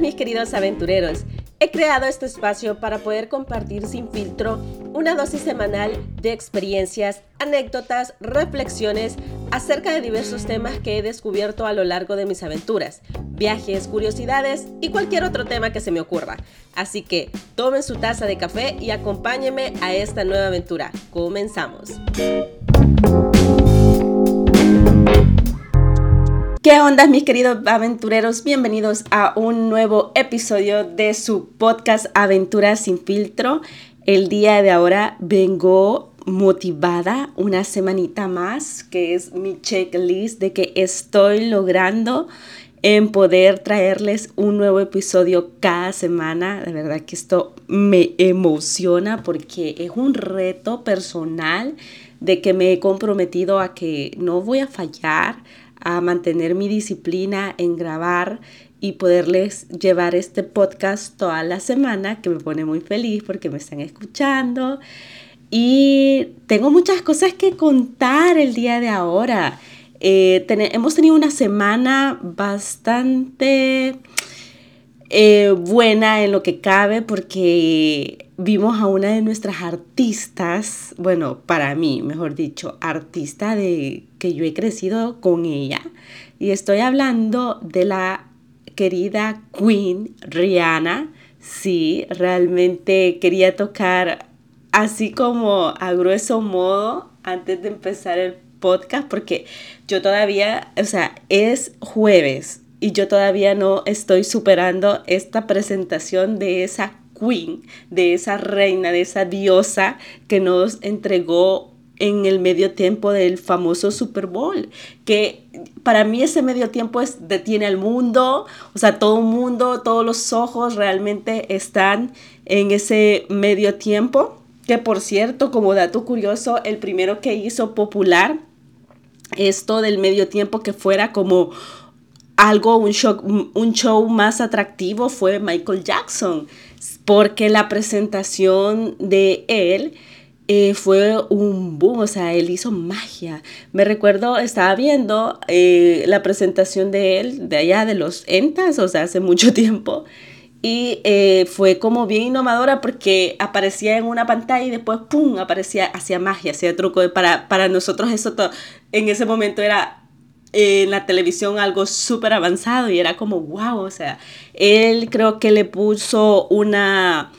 mis queridos aventureros? He creado este espacio para poder compartir sin filtro una dosis semanal de experiencias, anécdotas, reflexiones acerca de diversos temas que he descubierto a lo largo de mis aventuras, viajes, curiosidades y cualquier otro tema que se me ocurra. Así que tomen su taza de café y acompáñenme a esta nueva aventura. Comenzamos. ¿Qué onda mis queridos aventureros? Bienvenidos a un nuevo episodio de su podcast Aventuras sin filtro. El día de ahora vengo motivada una semanita más, que es mi checklist de que estoy logrando en poder traerles un nuevo episodio cada semana. De verdad que esto me emociona porque es un reto personal de que me he comprometido a que no voy a fallar, a mantener mi disciplina en grabar y poderles llevar este podcast toda la semana, que me pone muy feliz porque me están escuchando. Y tengo muchas cosas que contar el día de ahora. Eh, hemos tenido una semana bastante eh, buena en lo que cabe porque vimos a una de nuestras artistas, bueno, para mí, mejor dicho, artista de que yo he crecido con ella. Y estoy hablando de la querida Queen Rihanna. Sí, realmente quería tocar así como a grueso modo antes de empezar el podcast porque yo todavía, o sea, es jueves y yo todavía no estoy superando esta presentación de esa queen, de esa reina, de esa diosa que nos entregó en el medio tiempo del famoso Super Bowl, que para mí ese medio tiempo es detiene al mundo, o sea, todo el mundo, todos los ojos realmente están en ese medio tiempo, que por cierto, como dato curioso, el primero que hizo popular esto del medio tiempo que fuera como algo, un show, un show más atractivo fue Michael Jackson, porque la presentación de él eh, fue un boom, o sea, él hizo magia. Me recuerdo, estaba viendo eh, la presentación de él de allá de los Entas, o sea, hace mucho tiempo, y eh, fue como bien innovadora porque aparecía en una pantalla y después, ¡pum!, aparecía, hacía magia, hacía truco. Para, para nosotros eso en ese momento era en la televisión algo súper avanzado y era como, wow, o sea, él creo que le puso una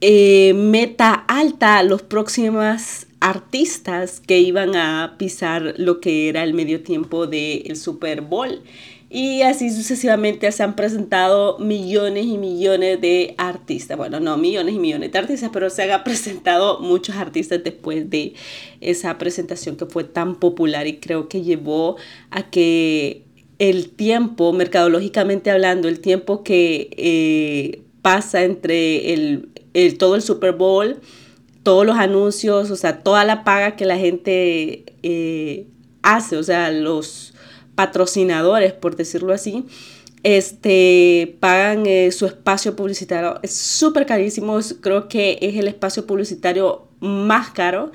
eh, meta alta a los próximos artistas que iban a pisar lo que era el medio tiempo del Super Bowl. Y así sucesivamente se han presentado millones y millones de artistas. Bueno, no millones y millones de artistas, pero se han presentado muchos artistas después de esa presentación que fue tan popular y creo que llevó a que el tiempo, mercadológicamente hablando, el tiempo que eh, pasa entre el, todo el Super Bowl, todos los anuncios, o sea, toda la paga que la gente eh, hace, o sea, los patrocinadores, por decirlo así, este, pagan eh, su espacio publicitario. Es súper carísimo, creo que es el espacio publicitario más caro,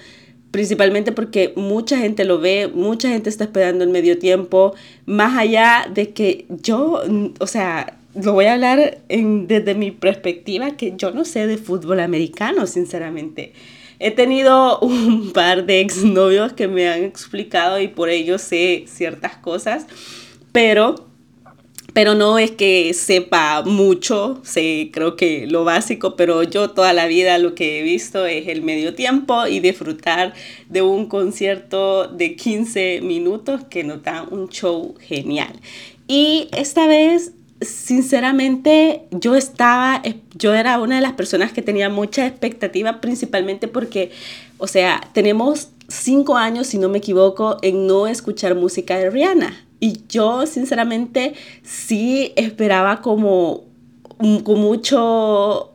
principalmente porque mucha gente lo ve, mucha gente está esperando el medio tiempo, más allá de que yo, o sea, lo voy a hablar desde mi perspectiva, que yo no sé de fútbol americano, sinceramente. He tenido un par de exnovios que me han explicado y por ello sé ciertas cosas, pero pero no es que sepa mucho, sé creo que lo básico, pero yo toda la vida lo que he visto es el medio tiempo y disfrutar de un concierto de 15 minutos que nos da un show genial. Y esta vez sinceramente yo estaba, yo era una de las personas que tenía mucha expectativa, principalmente porque, o sea, tenemos cinco años, si no me equivoco, en no escuchar música de Rihanna. Y yo, sinceramente, sí esperaba como con mucho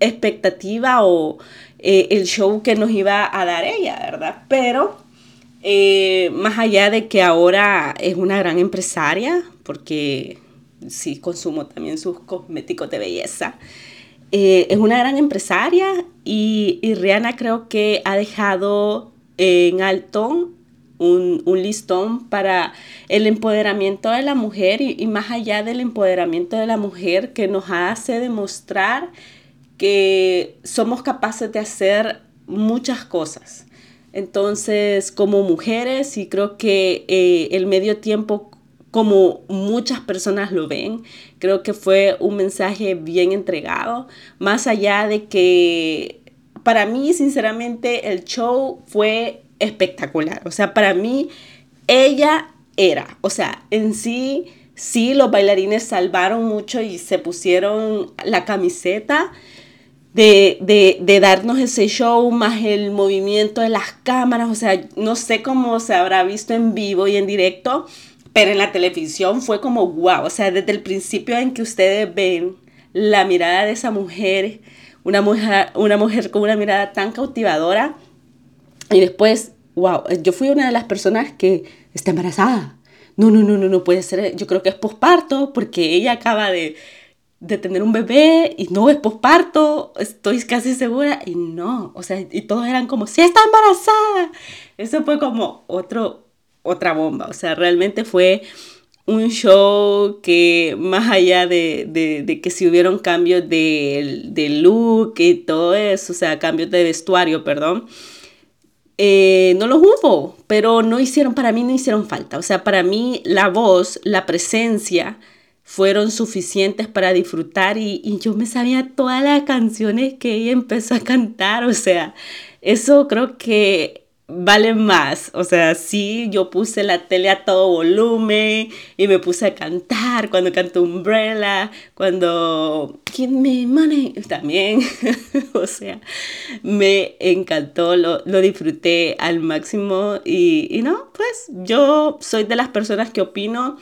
expectativa o eh, el show que nos iba a dar ella, ¿verdad? Pero eh, más allá de que ahora es una gran empresaria, porque sí consumo también sus cosméticos de belleza. Eh, es una gran empresaria y, y, Rihanna creo que ha dejado en alto un, listón para el empoderamiento de la mujer y, más allá del empoderamiento de la mujer que nos hace demostrar que somos capaces de hacer muchas cosas. Entonces, como mujeres, y creo que eh, el medio tiempo, como muchas personas lo ven, creo que fue un mensaje bien entregado, más allá de que para mí, sinceramente, el show fue espectacular. O sea, para mí, ella era, o sea, en sí, sí, los bailarines salvaron mucho y se pusieron la camiseta. De, de, de, darnos ese show, más el movimiento de las cámaras, o sea, no sé cómo se habrá visto en vivo y en directo, pero en la televisión fue como wow, o sea, desde el principio en que ustedes ven la mirada de esa mujer, una mujer, una mujer con una mirada tan cautivadora, y después wow, yo fui una de las personas que está embarazada. No, no, no, no, no puede ser. Yo creo que es posparto porque ella acaba de, de tener un bebé y no es posparto, estoy casi segura. Y no, o sea, y todos eran como, sí está embarazada. Eso fue como otro, otra bomba. O sea, realmente fue un show que más allá de, de, de que si hubieron cambios de, de look y todo eso, o sea, cambios de vestuario, perdón eh, no los hubo, pero no hicieron, para mí no hicieron falta. O sea, para mí la voz, la presencia fueron suficientes para disfrutar y, y yo me sabía todas las canciones que ella empezó a cantar. O sea, eso creo que vale más. O sea, sí, yo puse la tele a todo volumen y me puse a cantar cuando cantó Umbrella, cuando Give Me Money también. o sea, me encantó, lo, lo disfruté al máximo y, y no, pues yo soy de las personas que opino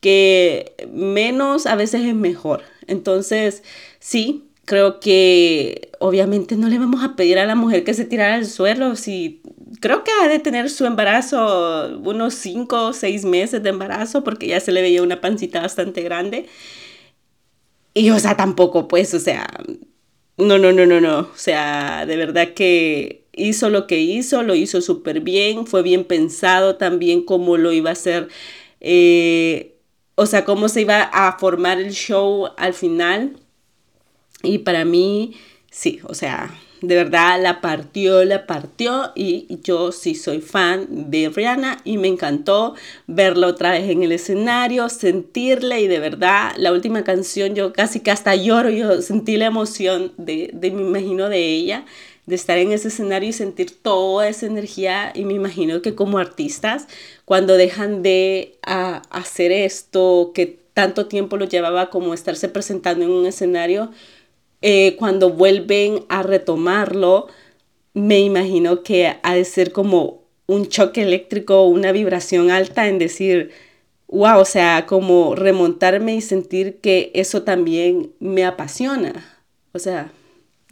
que menos a veces es mejor. Entonces, sí, creo que obviamente no le vamos a pedir a la mujer que se tirara al suelo si creo que ha de tener su embarazo unos 5 o 6 meses de embarazo porque ya se le veía una pancita bastante grande. Y o sea, tampoco pues, o sea, no, no, no, no, no, o sea, de verdad que hizo lo que hizo, lo hizo súper bien, fue bien pensado también cómo lo iba a hacer, eh, o sea, cómo se iba a formar el show al final y para mí, sí, o sea, de verdad la partió, la partió y yo sí soy fan de Rihanna y me encantó verla otra vez en el escenario, sentirla y de verdad la última canción yo casi que hasta lloro, yo sentí la emoción de, de me imagino de ella, de estar en ese escenario y sentir toda esa energía y me imagino que como artistas cuando dejan de ah, hacer esto que tanto tiempo lo llevaba como estarse presentando en un escenario, eh, cuando vuelven a retomarlo, me imagino que ha de ser como un choque eléctrico, una vibración alta en decir, wow, o sea, como remontarme y sentir que eso también me apasiona. O sea,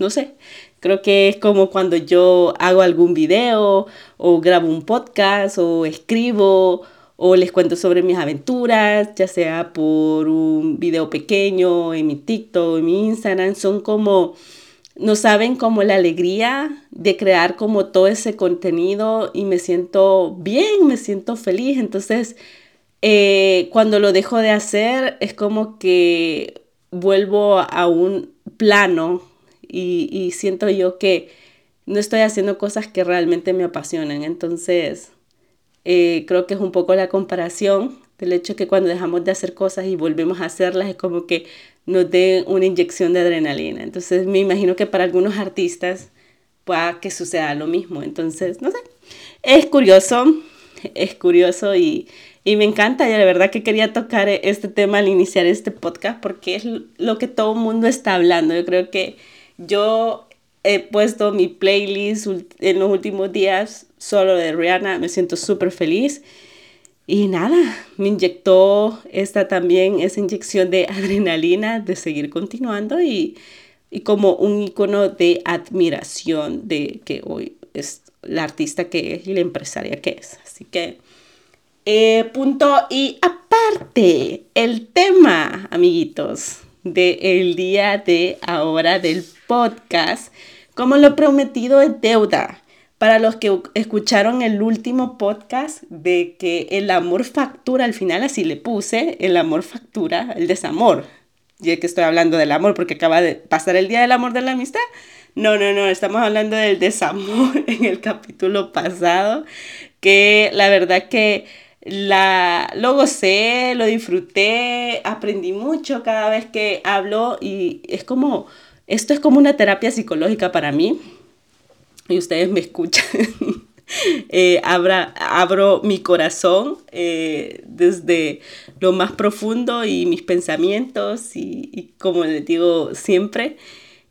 no sé, creo que es como cuando yo hago algún video o grabo un podcast o escribo o les cuento sobre mis aventuras, ya sea por un video pequeño en mi TikTok, en mi Instagram, son como, no saben como la alegría de crear como todo ese contenido y me siento bien, me siento feliz. Entonces, eh, cuando lo dejo de hacer, es como que vuelvo a un plano y, y siento yo que no estoy haciendo cosas que realmente me apasionan. Entonces, eh, creo que es un poco la comparación del hecho que cuando dejamos de hacer cosas y volvemos a hacerlas es como que nos dé una inyección de adrenalina. Entonces me imagino que para algunos artistas pueda que suceda lo mismo. Entonces, no sé, es curioso, es curioso y, y me encanta. Y la verdad que quería tocar este tema al iniciar este podcast porque es lo que todo el mundo está hablando. Yo creo que yo he puesto mi playlist en los últimos días solo de Rihanna, me siento súper feliz. Y nada, me inyectó esta también, esa inyección de adrenalina de seguir continuando y, y como un icono de admiración de que hoy es la artista que es y la empresaria que es. Así que, eh, punto y aparte, el tema, amiguitos, del el día de ahora del podcast, como lo prometido es deuda. Para los que escucharon el último podcast de que el amor factura al final, así le puse, el amor factura, el desamor. Ya que estoy hablando del amor porque acaba de pasar el día del amor de la amistad. No, no, no, estamos hablando del desamor en el capítulo pasado, que la verdad que la, lo gocé, lo disfruté, aprendí mucho cada vez que hablo y es como, esto es como una terapia psicológica para mí y ustedes me escuchan. eh, abro mi corazón eh, desde lo más profundo y mis pensamientos y, y como les digo siempre.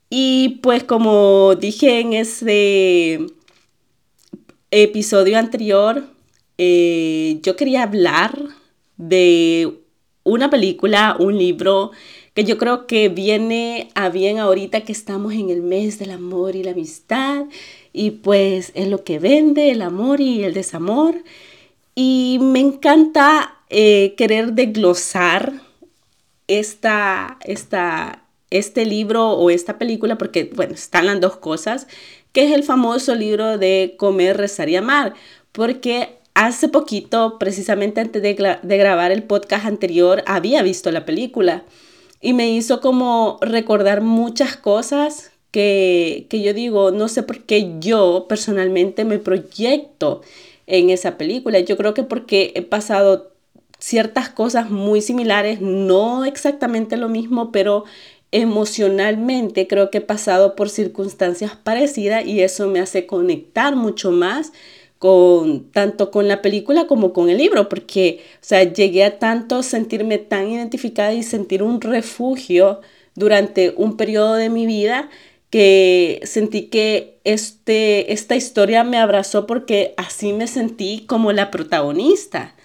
Y pues como dije en ese episodio anterior, eh, yo quería hablar de una película, un libro que yo creo que viene a bien ahorita que estamos en el mes del amor y la amistad y pues es lo que vende el amor y el desamor. Y me encanta eh, querer desglosar esta, esta, este libro o esta película porque bueno, están las dos cosas que es el famoso libro de Comer, Rezar y Amar porque Hace poquito, precisamente antes de, grabar el podcast anterior, había visto la película y me hizo como recordar muchas cosas que, que yo digo, no sé por qué yo personalmente me proyecto en esa película. Yo creo que porque he pasado ciertas cosas muy similares, no exactamente lo mismo, pero emocionalmente creo que he pasado por circunstancias parecidas y eso me hace conectar mucho más con tanto con la película como con el libro, porque, o sea, llegué a tanto sentirme tan identificada y sentir un refugio durante un periodo de mi vida que sentí que este, esta historia me abrazó porque así me sentí como la protagonista.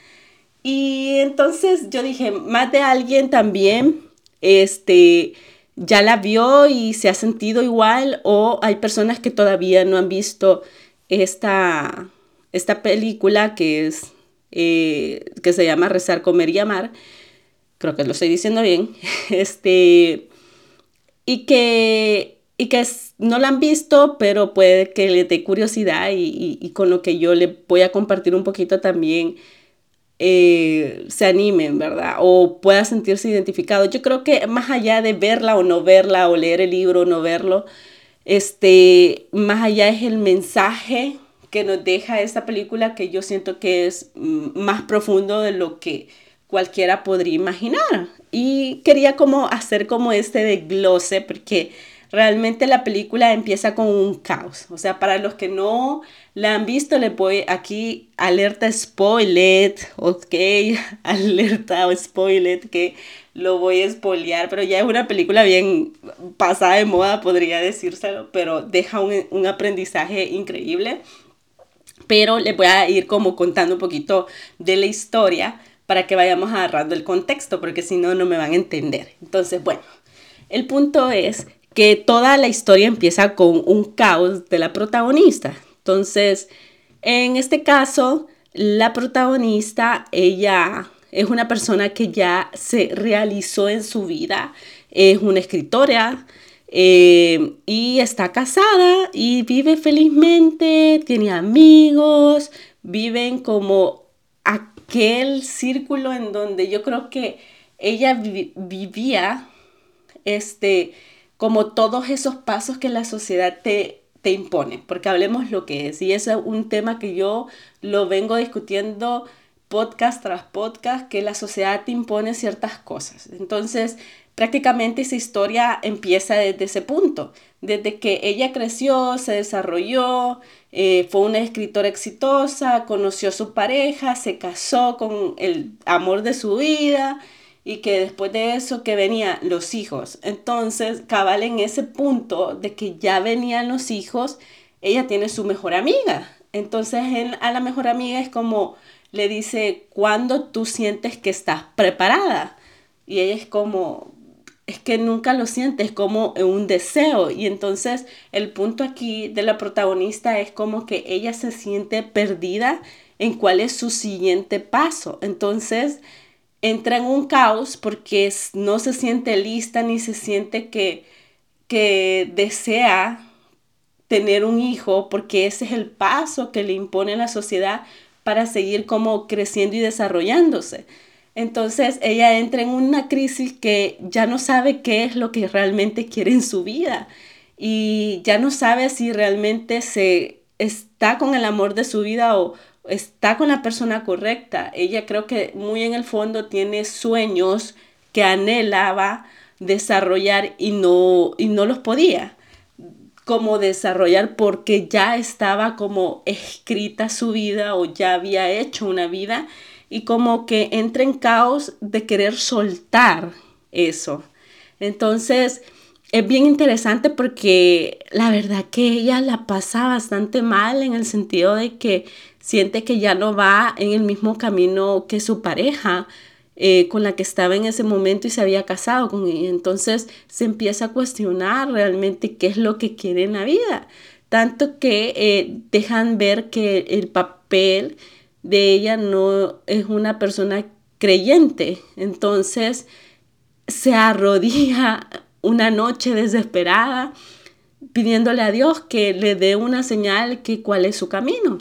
Y entonces yo dije, más de alguien también, este, ya la vio y se ha sentido igual o hay personas que todavía no han visto esta, esta película que es eh, que se llama Rezar, Comer y Amar, creo que lo estoy diciendo bien, este, y que, y que no la han visto, pero puede que le dé curiosidad y, con lo que yo le voy a compartir un poquito también eh, se animen, ¿verdad? O pueda sentirse identificado. Yo creo que más allá de verla o no verla, o leer el libro o no verlo, este, más allá es el mensaje que nos deja esta película que yo siento que es mm, más profundo de lo que cualquiera podría imaginar. Y quería como hacer como este desglose porque realmente la película empieza con un caos. O sea, para los que no la han visto, le voy aquí alerta spoiler, ok, alerta spoiler que lo voy a spoilear, pero ya es una película bien pasada de moda, podría decírselo, pero deja un, un aprendizaje increíble pero les voy a ir como contando un poquito de la historia para que vayamos agarrando el contexto, porque si no, no me van a entender. Entonces, bueno, el punto es que toda la historia empieza con un caos de la protagonista. Entonces, en este caso, la protagonista, ella es una persona que ya se realizó en su vida, es una escritora, eh, y está casada y vive felizmente, tiene amigos, viven como aquel círculo en donde yo creo que ella vivía este como todos esos pasos que la sociedad te, te impone, porque hablemos lo que es, y ese es un tema que yo lo vengo discutiendo podcast tras podcast, que la sociedad te impone ciertas cosas. Entonces, Prácticamente esa historia empieza desde ese punto, desde que ella creció, se desarrolló, eh, fue una escritora exitosa, conoció a su pareja, se casó con el amor de su vida y que después de eso que venían los hijos. Entonces, cabal en ese punto de que ya venían los hijos, ella tiene su mejor amiga. Entonces, a la mejor amiga es como le dice, ¿cuándo tú sientes que estás preparada? Y ella es como, es que nunca lo sientes como un deseo. Y entonces el punto aquí de la protagonista es como que ella se siente perdida en cuál es su siguiente paso. Entonces entra en un caos porque no se siente lista ni se siente que, que desea tener un hijo porque ese es el paso que le impone la sociedad para seguir como creciendo y desarrollándose. Entonces ella entra en una crisis que ya no sabe qué es lo que realmente quiere en su vida y ya no sabe si realmente se está con el amor de su vida o está con la persona correcta. Ella creo que muy en el fondo tiene sueños que anhelaba desarrollar y no, y no los podía como desarrollar porque ya estaba como escrita su vida o ya había hecho una vida y como que entra en caos de querer soltar eso. Entonces, es bien interesante porque la verdad que ella la pasa bastante mal en el sentido de que siente que ya no va en el mismo camino que su pareja eh, con la que estaba en ese momento y se había casado con ella. Entonces se empieza a cuestionar realmente qué es lo que quiere en la vida. Tanto que eh, dejan ver que el papel de ella no es una persona creyente. Entonces se arrodilla una noche desesperada pidiéndole a Dios que le dé una señal que cuál es su camino.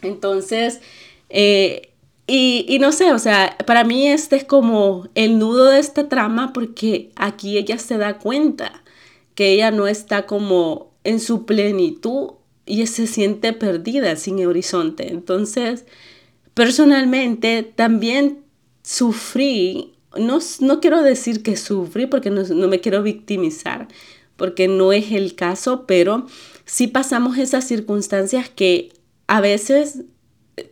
Entonces, eh, y, no sé, o sea, para mí este es como el nudo de esta trama porque aquí ella se da cuenta que ella no está como en su plenitud y se siente perdida sin horizonte. Entonces, personalmente también sufrí, no, no quiero decir que sufrí porque no, no me quiero victimizar, porque no es el caso, pero sí pasamos esas circunstancias que a veces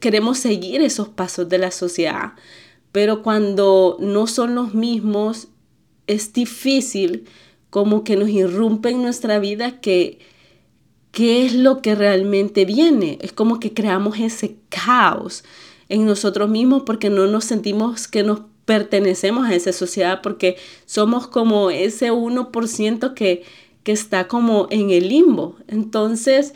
queremos seguir esos pasos de la sociedad, pero cuando no son los mismos, es difícil como que nos irrumpe en nuestra vida que qué es lo que realmente viene. Es como que creamos ese caos en nosotros mismos porque no nos sentimos que nos pertenecemos a esa sociedad porque somos como ese 1% que, que está como en el limbo. Entonces,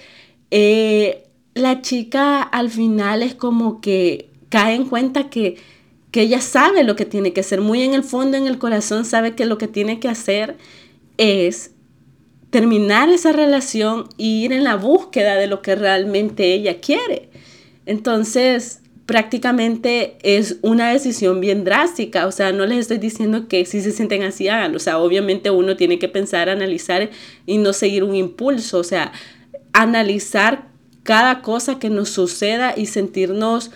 eh, la chica al final es como que cae en cuenta que, que ella sabe lo que tiene que hacer, muy en el fondo, en el corazón, sabe que lo que tiene que hacer es terminar esa relación e ir en la búsqueda de lo que realmente ella quiere. Entonces, prácticamente es una decisión bien drástica, o sea, no les estoy diciendo que si se sienten así, háganlo, o sea, obviamente uno tiene que pensar, analizar y no seguir un impulso, o sea, analizar cada cosa que nos suceda y sentirnos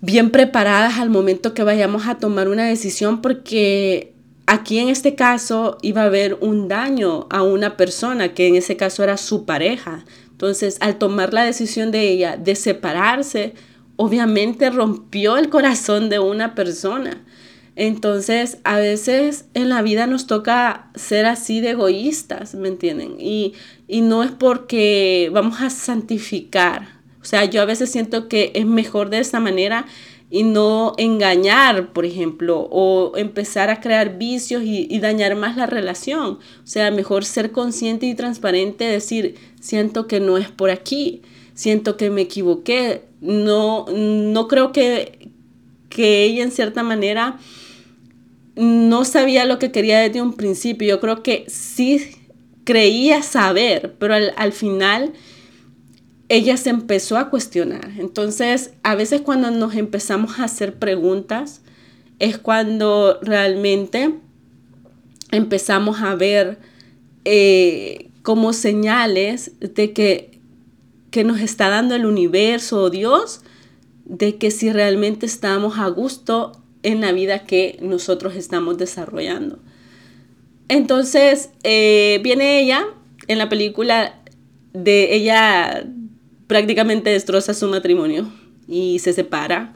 bien preparadas al momento que vayamos a tomar una decisión porque aquí en este caso iba a haber un daño a una persona que en ese caso era su pareja. Entonces, al tomar la decisión de ella de separarse, obviamente rompió el corazón de una persona. Entonces, a veces en la vida nos toca ser así de egoístas, ¿me entienden? Y, no es porque vamos a santificar. O sea, yo a veces siento que es mejor de esta manera y no engañar, por ejemplo, o empezar a crear vicios y, y, dañar más la relación. O sea, mejor ser consciente y transparente, decir, siento que no es por aquí, siento que me equivoqué. No, no creo que, que ella en cierta manera no sabía lo que quería desde un principio. Yo creo que sí creía saber, pero al, final ella se empezó a cuestionar. Entonces, a veces cuando nos empezamos a hacer preguntas, es cuando realmente empezamos a ver eh, como señales de que, que nos está dando el universo o Dios, de que si realmente estamos a gusto en la vida que nosotros estamos desarrollando. Entonces, eh, viene ella en la película de ella prácticamente destroza su matrimonio y se separa.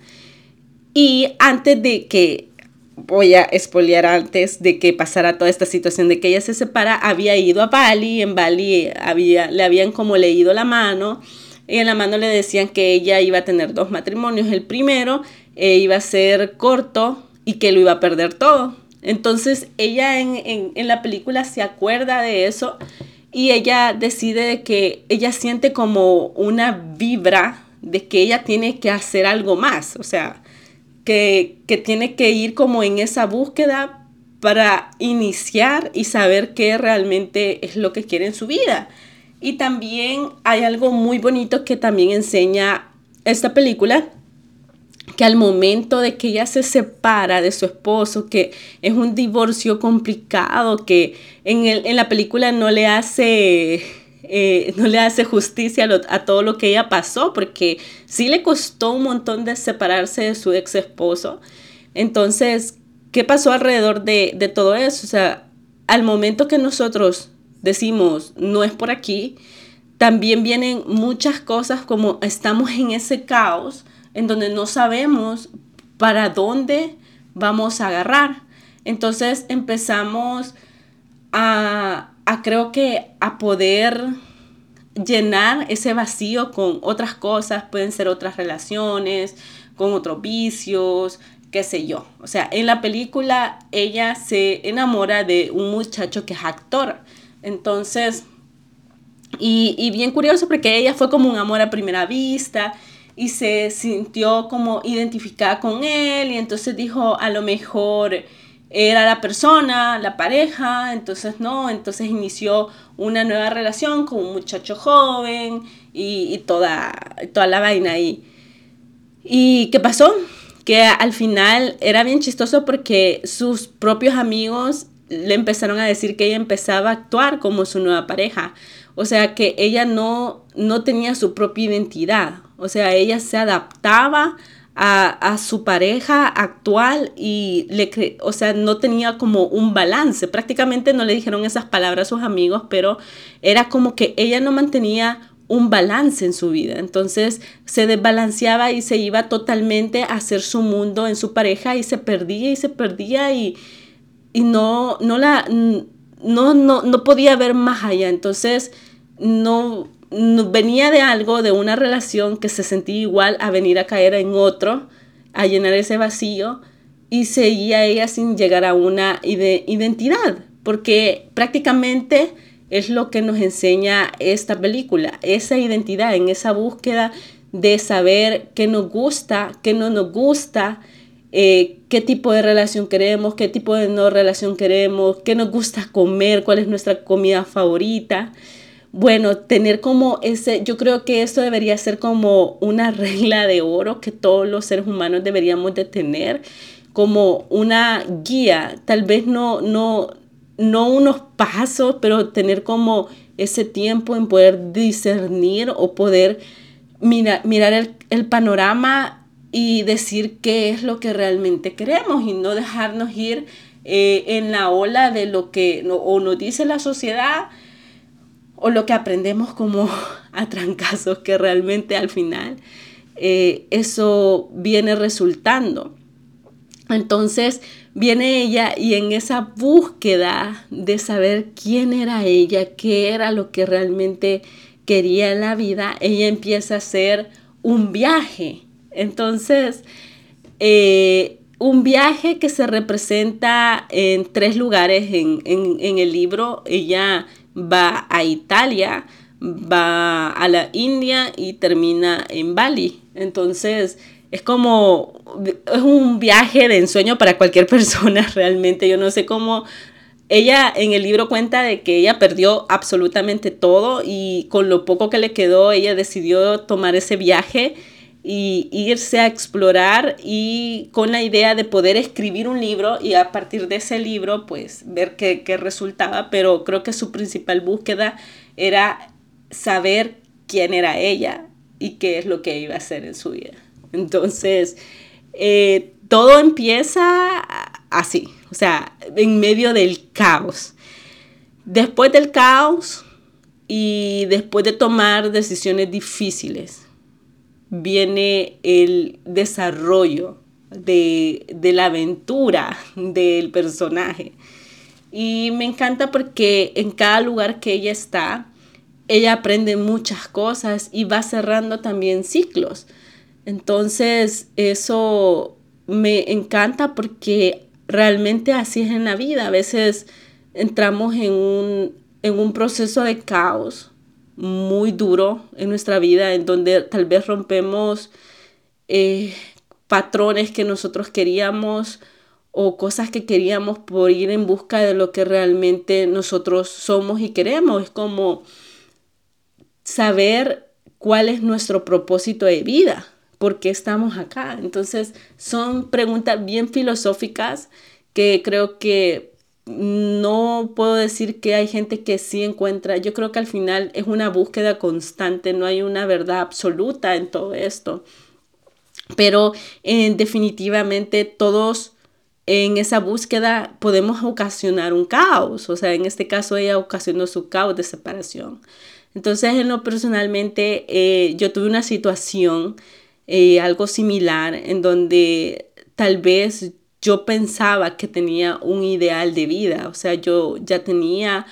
Y antes de que, voy a espolear antes de que pasara toda esta situación de que ella se separa, había ido a Bali, en Bali había, le habían como leído la mano, y en la mano le decían que ella iba a tener dos matrimonios. El primero eh, iba a ser corto y que lo iba a perder todo. Entonces ella en, la película se acuerda de eso y ella decide que ella siente como una vibra de que ella tiene que hacer algo más, o sea, que, que tiene que ir como en esa búsqueda para iniciar y saber qué realmente es lo que quiere en su vida. Y también hay algo muy bonito que también enseña esta película, que al momento de que ella se separa de su esposo, que es un divorcio complicado, que en, el, en la película no le hace eh, no le hace justicia a, todo lo que ella pasó, porque sí le costó un montón de separarse de su ex esposo. Entonces, ¿qué pasó alrededor de, de todo eso? O sea, al momento que nosotros decimos, no es por aquí, también vienen muchas cosas como estamos en ese caos en donde no sabemos para dónde vamos a agarrar. Entonces empezamos a, a creo que a poder llenar ese vacío con otras cosas, pueden ser otras relaciones, con otros vicios, qué sé yo. O sea, en la película ella se enamora de un muchacho que es actor. Entonces, y, y bien curioso porque ella fue como un amor a primera vista y se sintió como identificada con él y entonces dijo a lo mejor era la persona, la pareja, entonces no, entonces inició una nueva relación con un muchacho joven y, toda, toda la vaina ahí. ¿Y qué pasó? Que al final era bien chistoso porque sus propios amigos le empezaron a decir que ella empezaba a actuar como su nueva pareja. O sea que ella no, no tenía su propia identidad. O sea, ella se adaptaba a, su pareja actual y le o sea, no tenía como un balance. Prácticamente no le dijeron esas palabras a sus amigos, pero era como que ella no mantenía un balance en su vida. Entonces se desbalanceaba y se iba totalmente a hacer su mundo en su pareja y se perdía y se perdía y, y no, no la no, no, no podía ver más allá. Entonces no venía de algo, de una relación que se sentía igual a venir a caer en otro, a llenar ese vacío y seguía ella sin llegar a una identidad, porque prácticamente es lo que nos enseña esta película, esa identidad, en esa búsqueda de saber qué nos gusta, qué no nos gusta, eh, qué tipo de relación queremos, qué tipo de no relación queremos, qué nos gusta comer, cuál es nuestra comida favorita bueno, tener como ese, yo creo que esto debería ser como una regla de oro que todos los seres humanos deberíamos de tener, como una guía, tal vez no, no, no unos pasos, pero tener como ese tiempo en poder discernir o poder mirar el, el panorama y decir qué es lo que realmente queremos y no dejarnos ir eh, en la ola de lo que o nos dice la sociedad o lo que aprendemos como a trancazos que realmente al final eh, eso viene resultando. Entonces viene ella y en esa búsqueda de saber quién era ella, qué era lo que realmente quería en la vida, ella empieza a hacer un viaje. Entonces, eh, un viaje que se representa en tres lugares en, en el libro. Ella va a Italia, va a la India y termina en Bali. Entonces, es como, es un viaje de ensueño para cualquier persona realmente. Yo no sé cómo, ella en el libro cuenta de que ella perdió absolutamente todo y con lo poco que le quedó, ella decidió tomar ese viaje y irse a explorar y con la idea de poder escribir un libro y a partir de ese libro pues ver qué, qué resultaba, pero creo que su principal búsqueda era saber quién era ella y qué es lo que iba a hacer en su vida. Entonces, eh, todo empieza así, o sea, en medio del caos. Después del caos y después de tomar decisiones difíciles, viene el desarrollo de, la aventura del personaje. Y me encanta porque en cada lugar que ella está, ella aprende muchas cosas y va cerrando también ciclos. Entonces, eso me encanta porque realmente así es en la vida. A veces entramos en un, en un proceso de caos muy duro en nuestra vida, en donde tal vez rompemos eh, patrones que nosotros queríamos o cosas que queríamos por ir en busca de lo que realmente nosotros somos y queremos. Es como saber cuál es nuestro propósito de vida, por qué estamos acá. Entonces son preguntas bien filosóficas que creo que no puedo decir que hay gente que sí encuentra. Yo creo que al final es una búsqueda constante, no hay una verdad absoluta en todo esto. Pero eh, definitivamente todos en esa búsqueda podemos ocasionar un caos. O sea, en este caso ella ocasionó su caos de separación. Entonces, en lo personalmente, eh, yo tuve una situación, eh, algo similar, en donde tal vez yo pensaba que tenía un ideal de vida. O sea, yo ya tenía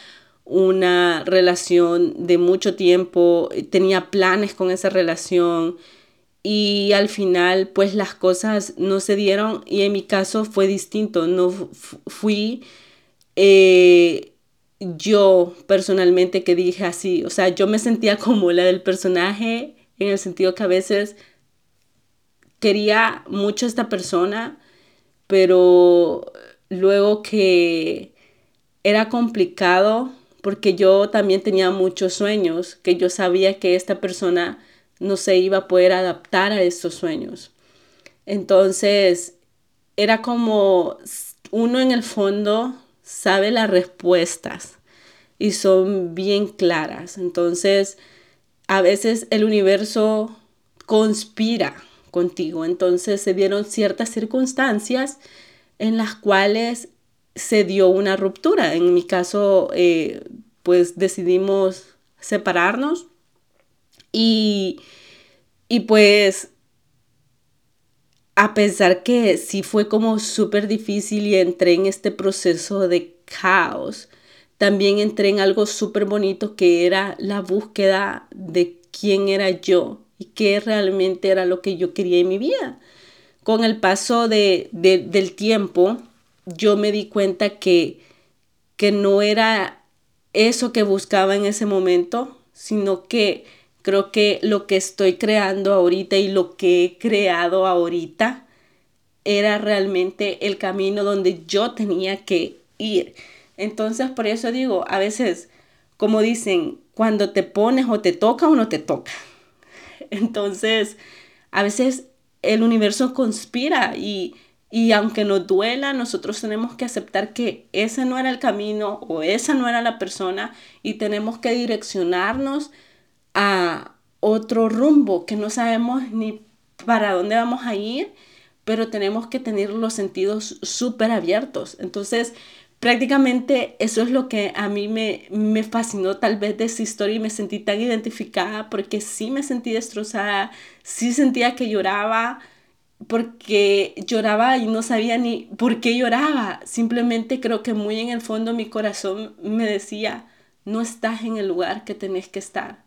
una relación de mucho tiempo, tenía planes con esa relación y al final pues las cosas no se dieron y en mi caso fue distinto, no fui eh, yo personalmente que dije así, o sea, yo me sentía como la del personaje en el sentido que a veces quería mucho a esta persona, pero luego que era complicado porque yo también tenía muchos sueños, que yo sabía que esta persona no se iba a poder adaptar a estos sueños. Entonces, era como uno en el fondo sabe las respuestas y son bien claras. Entonces, a veces el universo conspira contigo. Entonces, se dieron ciertas circunstancias en las cuales se dio una ruptura. En mi caso, eh, pues decidimos separarnos y, pues, a pesar que sí fue como súper difícil y entré en este proceso de caos, también entré en algo súper bonito que era la búsqueda de quién era yo y qué realmente era lo que yo quería en mi vida. Con el paso de, del tiempo, yo me di cuenta que, que no era eso que buscaba en ese momento, sino que Creo que lo que estoy creando ahorita y lo que he creado ahorita era realmente el camino donde yo tenía que ir. Entonces, por eso digo, a veces, como dicen, cuando te pones o te toca o no te toca. Entonces, a veces el universo conspira y, y aunque nos duela, nosotros tenemos que aceptar que ese no era el camino o esa no era la persona y tenemos que direccionarnos a otro rumbo que no sabemos ni para dónde vamos a ir, pero tenemos que tener los sentidos súper abiertos. Entonces, prácticamente eso es lo que a mí me, me fascinó tal vez de esa historia y me sentí tan identificada porque sí me sentí destrozada, sí sentía que lloraba porque lloraba y no sabía ni por qué lloraba. Simplemente creo que muy en el fondo mi corazón me decía, no estás en el lugar que tenés que estar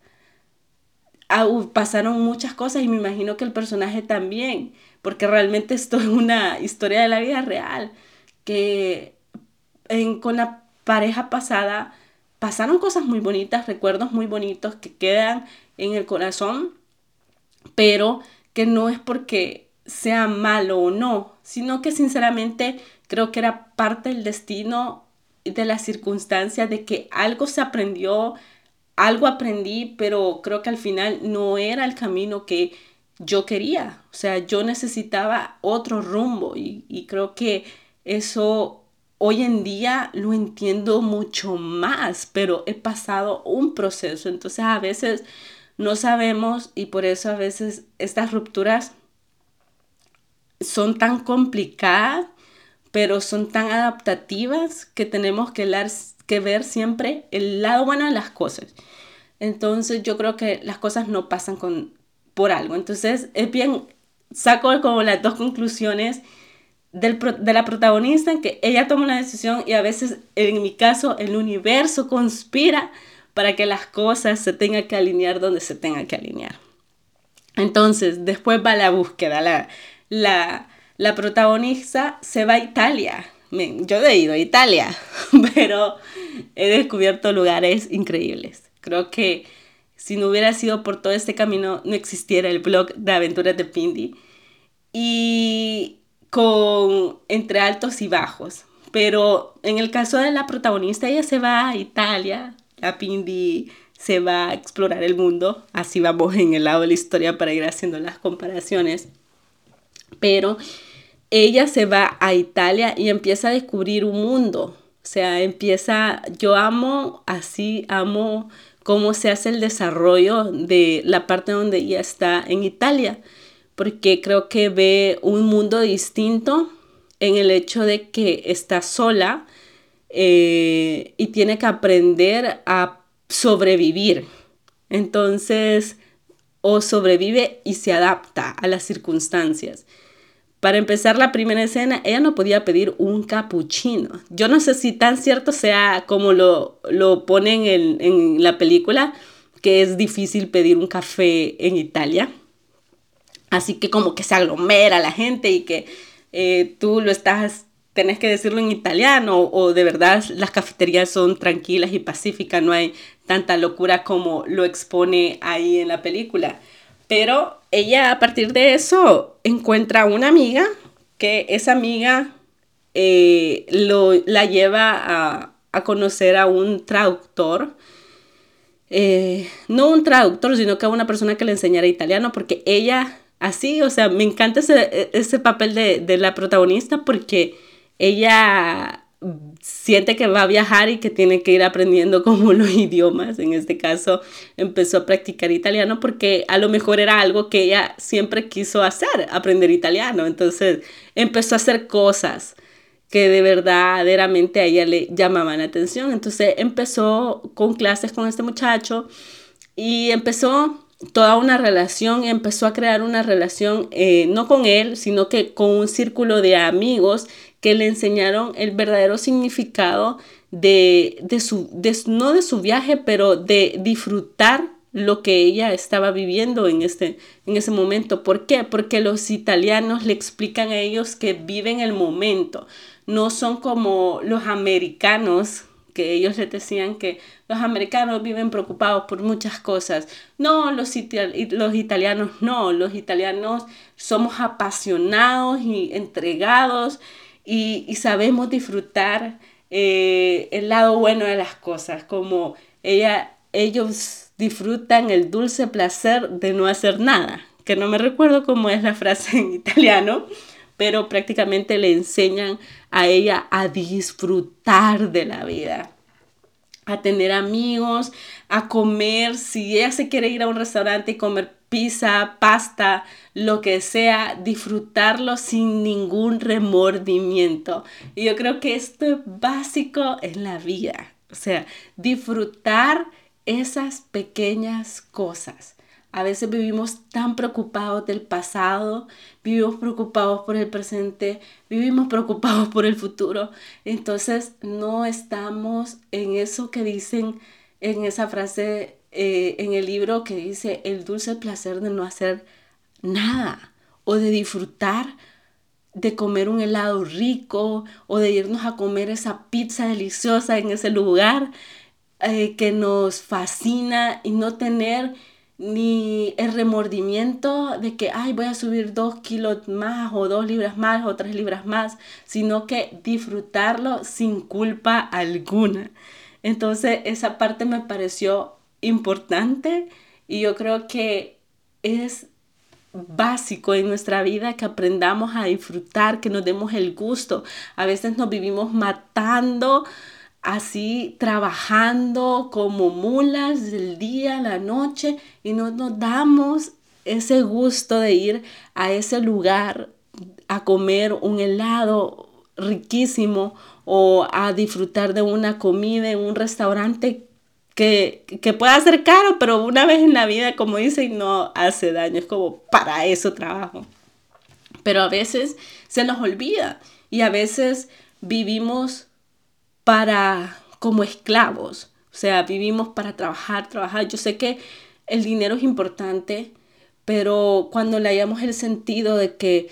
pasaron muchas cosas y me imagino que el personaje también, porque realmente esto es una historia de la vida real, que con la pareja pasada pasaron cosas muy bonitas, recuerdos muy bonitos que quedan en el corazón, pero que no es porque sea malo o no, sino que sinceramente creo que era parte del destino de las circunstancias de que algo se aprendió, algo aprendí, pero creo que al final no era el camino que yo quería. O sea, yo necesitaba otro rumbo y, creo que eso hoy en día lo entiendo mucho más, pero he pasado un proceso. Entonces a veces no sabemos y por eso a veces estas rupturas son tan complicadas, pero son tan adaptativas que tenemos que, ver siempre el lado bueno de las cosas. Entonces yo creo que las cosas no pasan con, por algo. Entonces es bien, saco como las dos conclusiones del, de la protagonista en que ella toma una decisión y a veces, en mi caso, el universo conspira para que las cosas se tengan que alinear donde se tengan que alinear. Entonces, después va la búsqueda. La, la, la protagonista se va a Italia yo he ido a Italia, pero he descubierto lugares increíbles. Creo que si no hubiera sido por todo este camino, no existiera el blog de aventuras de Pindy. Y con entre altos y bajos. Pero en el caso de la protagonista, ella se va a Italia, la Pindi se va a explorar el mundo, así vamos en el lado de la historia para ir haciendo las comparaciones. Pero ella se va a Italia y empieza a descubrir un mundo. O sea, empieza, yo amo, así amo cómo se hace el desarrollo de la parte donde ella está en Italia, porque creo que ve un mundo distinto en el hecho de que está sola eh, y tiene que aprender a sobrevivir. Entonces, o sobrevive y se adapta a las circunstancias. Para empezar la primera escena, ella no podía pedir un capuchino. Yo no sé si tan cierto sea como lo, lo ponen en, en la película, que es difícil pedir un café en Italia. Así que como que se aglomera la gente y que eh, tú lo estás, tenés que decirlo en italiano o de verdad las cafeterías son tranquilas y pacíficas, no hay tanta locura como lo expone ahí en la película. Pero ella a partir de eso encuentra una amiga que esa amiga eh, lo, la lleva a, a, conocer a un traductor. Eh, no un traductor, sino que a una persona que le enseñara italiano, porque ella así, o sea, me encanta ese, ese papel de, de la protagonista porque ella siente que va a viajar y que tiene que ir aprendiendo como los idiomas. En este caso, empezó a practicar italiano porque a lo mejor era algo que ella siempre quiso hacer, aprender italiano. Entonces, empezó a hacer cosas que de verdaderamente a ella le llamaban la atención. Entonces, empezó con clases con este muchacho y empezó toda una relación, empezó a crear una relación eh, no con él, sino que con un círculo de amigos que le enseñaron el verdadero significado de, de su, no de su viaje, pero de disfrutar lo que ella estaba viviendo en, este, en ese momento. ¿Por qué? Porque los italianos le explican a ellos que viven el momento, no son como los americanos que ellos les decían que los americanos viven preocupados por muchas cosas. No, los, los italianos no, los italianos somos apasionados y entregados y, sabemos disfrutar eh, el lado bueno de las cosas, como ella, ellos disfrutan el dulce placer de no hacer nada, que no me recuerdo cómo es la frase en italiano, pero prácticamente le enseñan a ella a disfrutar de la vida a tener amigos, a comer, si ella se quiere ir a un restaurante y comer pizza, pasta, lo que sea, disfrutarlo sin ningún remordimiento. Y yo creo que esto es básico en la vida. O sea, disfrutar esas pequeñas cosas. A veces vivimos tan preocupados del pasado, vivimos preocupados por el presente, vivimos preocupados por el futuro. Entonces no estamos en eso que dicen en esa frase eh, en el libro que dice el dulce placer de no hacer nada o de disfrutar de comer un helado rico o de irnos a comer esa pizza deliciosa en ese lugar eh, que nos fascina y no tener ni el remordimiento de que, ay, voy a subir dos kilos más o dos libras más o tres libras más, sino que disfrutarlo sin culpa alguna. Entonces esa parte me pareció importante y yo creo que es básico en nuestra vida que aprendamos a disfrutar, que nos demos el gusto. A veces nos vivimos matando así, trabajando como mulas del día a la noche y no nos damos ese gusto de ir a ese lugar a comer un helado riquísimo o a disfrutar de una comida en un restaurante que, que pueda ser caro, pero una vez en la vida, como dicen, no hace daño, es como para eso trabajo. Pero a veces se nos olvida y a veces vivimos para como esclavos, o sea, vivimos para trabajar, trabajar. Yo sé que el dinero es importante, pero cuando le hayamos el sentido de que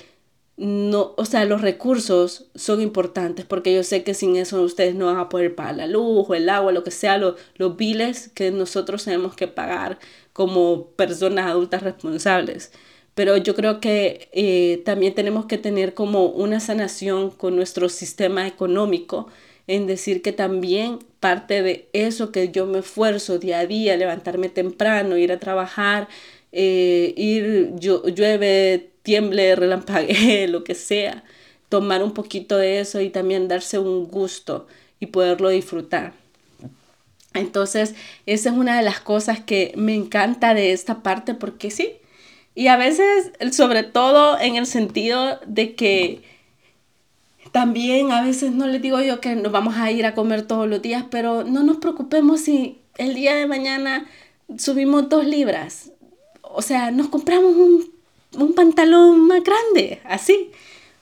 no, o sea, los recursos son importantes porque yo sé que sin eso ustedes no van a poder pagar la luz el agua, lo que sea, los, los biles que nosotros tenemos que pagar como personas adultas responsables. pero yo creo que eh, también tenemos que tener como una sanación con nuestro sistema económico, en decir que también parte de eso que yo me esfuerzo día a día, levantarme temprano, ir a trabajar, eh, ir, yo, llueve, tiemble, relampague, lo que sea, tomar un poquito de eso y también darse un gusto y poderlo disfrutar. Entonces, esa es una de las cosas que me encanta de esta parte porque sí. Y a veces, sobre todo en el sentido de que también a veces no les digo yo que nos vamos a ir a comer todos los días, pero no nos preocupemos si el día de mañana subimos dos libras. O sea, nos compramos un, un pantalón más grande, así.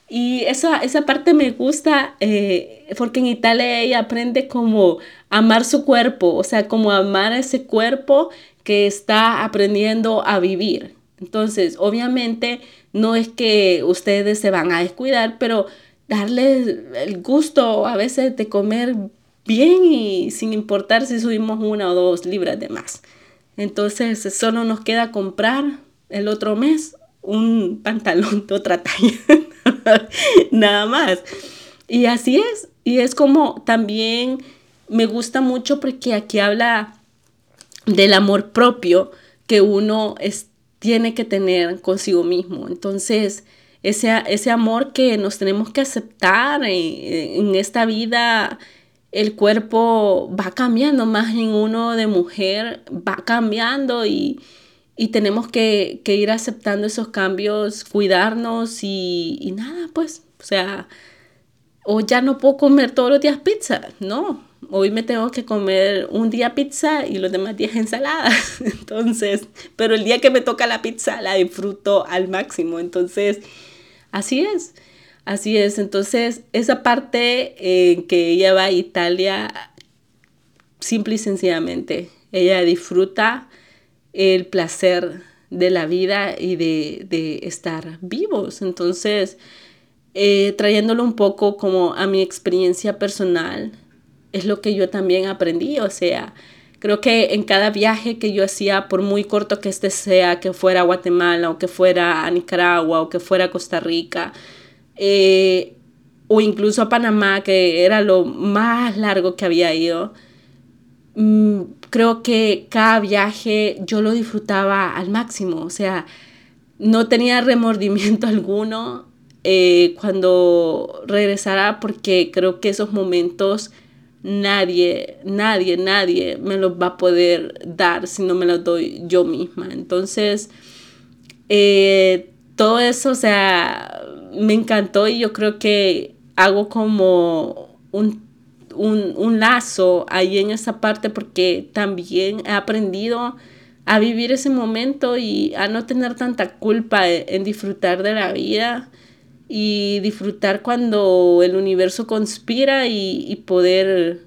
Y eso, esa parte me gusta eh, porque en Italia ella aprende como amar su cuerpo, o sea, como amar ese cuerpo que está aprendiendo a vivir. Entonces, obviamente, no es que ustedes se van a descuidar, pero darle el gusto a veces de comer bien y sin importar si subimos una o dos libras de más. Entonces, solo nos queda comprar el otro mes un pantalón de otra talla, nada más. Y así es, y es como también me gusta mucho porque aquí habla del amor propio que uno tiene que tener consigo mismo. Entonces, ese, ese amor que nos tenemos que aceptar en, en esta vida, el cuerpo va cambiando, más en uno de mujer va cambiando y, y tenemos que, ir aceptando esos cambios, cuidarnos y, nada, pues, o sea, o ya no puedo comer todos los días pizza, no, hoy me tengo que comer un día pizza y los demás días ensaladas, entonces, pero el día que me toca la pizza la disfruto al máximo, entonces, así es. Así es, entonces esa parte en que ella va a Italia, simple y sencillamente, ella disfruta el placer de la vida y de, estar vivos. Entonces, eh, trayéndolo un poco como a mi experiencia personal, es lo que yo también aprendí. O sea, creo que en cada viaje que yo hacía, por muy corto que este sea, que fuera a Guatemala o que fuera a Nicaragua o que fuera a Costa Rica, eh, o incluso a Panamá, que era lo más largo que había ido, mm, creo que cada viaje yo lo disfrutaba al máximo, o sea, no tenía remordimiento alguno eh, cuando regresara porque creo que esos momentos nadie, nadie, nadie me los va a poder dar si no me los doy yo misma. Entonces, eh, todo eso, o sea, me encantó y yo creo que hago como un un, lazo ahí en esa parte porque también he aprendido a vivir ese momento y a no tener tanta culpa en, disfrutar de la vida y disfrutar cuando el universo conspira y, y, poder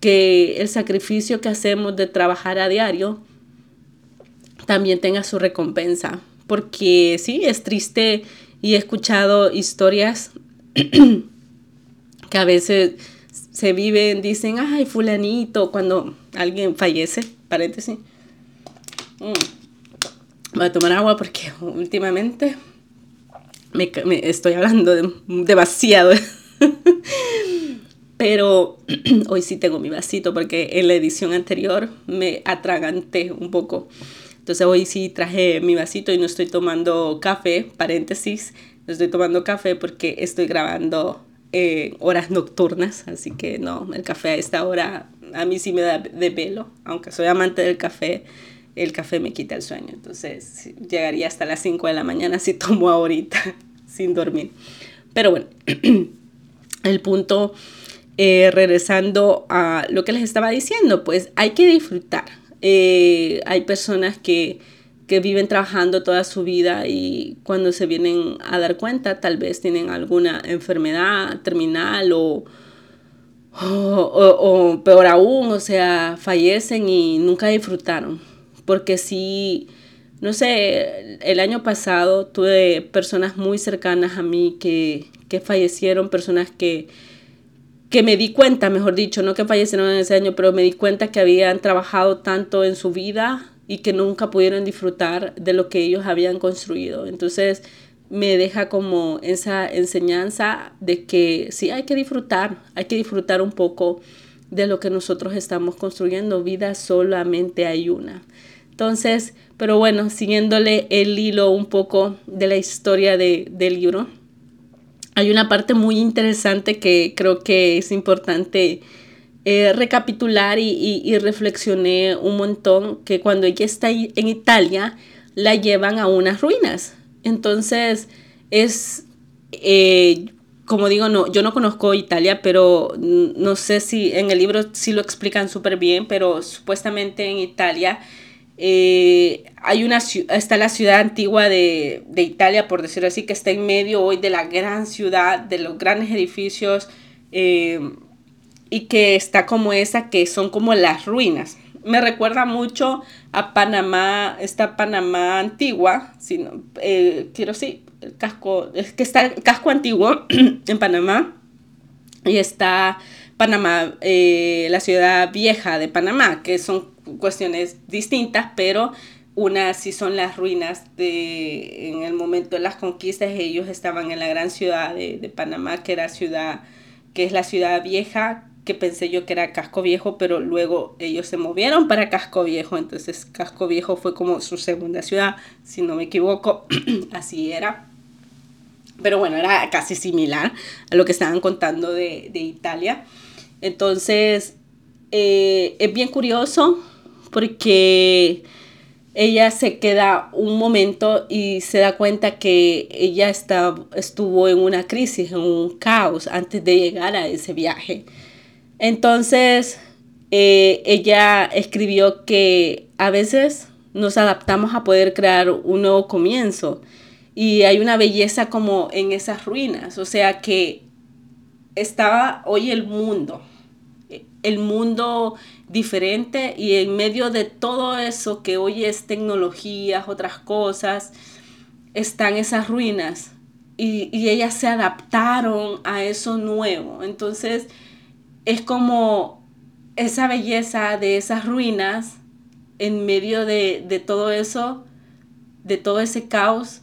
que el sacrificio que hacemos de trabajar a diario también tenga su recompensa. Porque sí, es triste y he escuchado historias que a veces se viven, dicen, ay, fulanito, cuando alguien fallece, paréntesis. Mm. Voy a tomar agua porque últimamente me, estoy hablando demasiado. Pero hoy sí tengo mi vasito porque en la edición anterior me atraganté un poco. Entonces hoy sí traje mi vasito y no estoy tomando café, paréntesis, no estoy tomando café porque estoy grabando eh, horas nocturnas, así que no, el café a esta hora a mí sí me da de pelo, aunque soy amante del café, el café me quita el sueño, entonces llegaría hasta las 5 de la mañana si tomo ahorita sin dormir. Pero bueno, el punto, eh, regresando a lo que les estaba diciendo, pues hay que disfrutar. Eh, hay personas que que viven trabajando toda su vida y cuando se vienen a dar cuenta tal vez tienen alguna enfermedad terminal o, o, peor aún, o sea, fallecen y nunca disfrutaron. Porque sí, no sé, el año pasado tuve personas muy cercanas a mí que, que fallecieron, personas que, que me di cuenta, mejor dicho, no que fallecieron en ese año, pero me di cuenta que habían trabajado tanto en su vida y que nunca pudieron disfrutar de lo que ellos habían construido. Entonces me deja como esa enseñanza de que sí hay que disfrutar, hay que disfrutar un poco de lo que nosotros estamos construyendo. Vida solamente hay una. Entonces, pero bueno, siguiéndole el hilo un poco de la historia de, del libro, hay una parte muy interesante que creo que es importante eh, recapitular y, reflexioné un montón que cuando ella está en Italia, la llevan a unas ruinas. Entonces, es, eh, como digo, no, yo no conozco Italia, pero no sé si en el libro sí lo explican súper bien, pero supuestamente en Italia eh, hay una, está la ciudad antigua de, de, Italia, por decirlo así, que está en medio hoy de la gran ciudad, de los grandes edificios y que está como esa, que son como las ruinas. Me recuerda mucho a Panamá, esta Panamá antigua, sino, eh, quiero sí, el casco, es que está el casco antiguo en Panamá y está Panamá, eh, la ciudad vieja de Panamá, que son cuestiones distintas, pero unas sí son las ruinas de, en el momento de las conquistas, ellos estaban en la gran ciudad de, de Panamá, que era ciudad, que es la ciudad vieja, que pensé yo que era Casco Viejo, pero luego ellos se movieron para Casco Viejo, entonces Casco Viejo fue como su segunda ciudad, si no me equivoco, así era. Pero bueno, era casi similar a lo que estaban contando de, Italia. Entonces, eh, es bien curioso porque ella se queda un momento y se da cuenta que ella está, estuvo en una crisis, en un caos antes de llegar a ese viaje. Entonces, eh, ella escribió que a veces nos adaptamos a poder crear un nuevo comienzo y hay una belleza como en esas ruinas, o sea que estaba hoy el mundo, el mundo diferente y en medio de todo eso que hoy es tecnologías, otras cosas, están esas ruinas y, y ellas se adaptaron a eso nuevo. Entonces, es como esa belleza de esas ruinas en medio de, todo eso, de todo ese caos,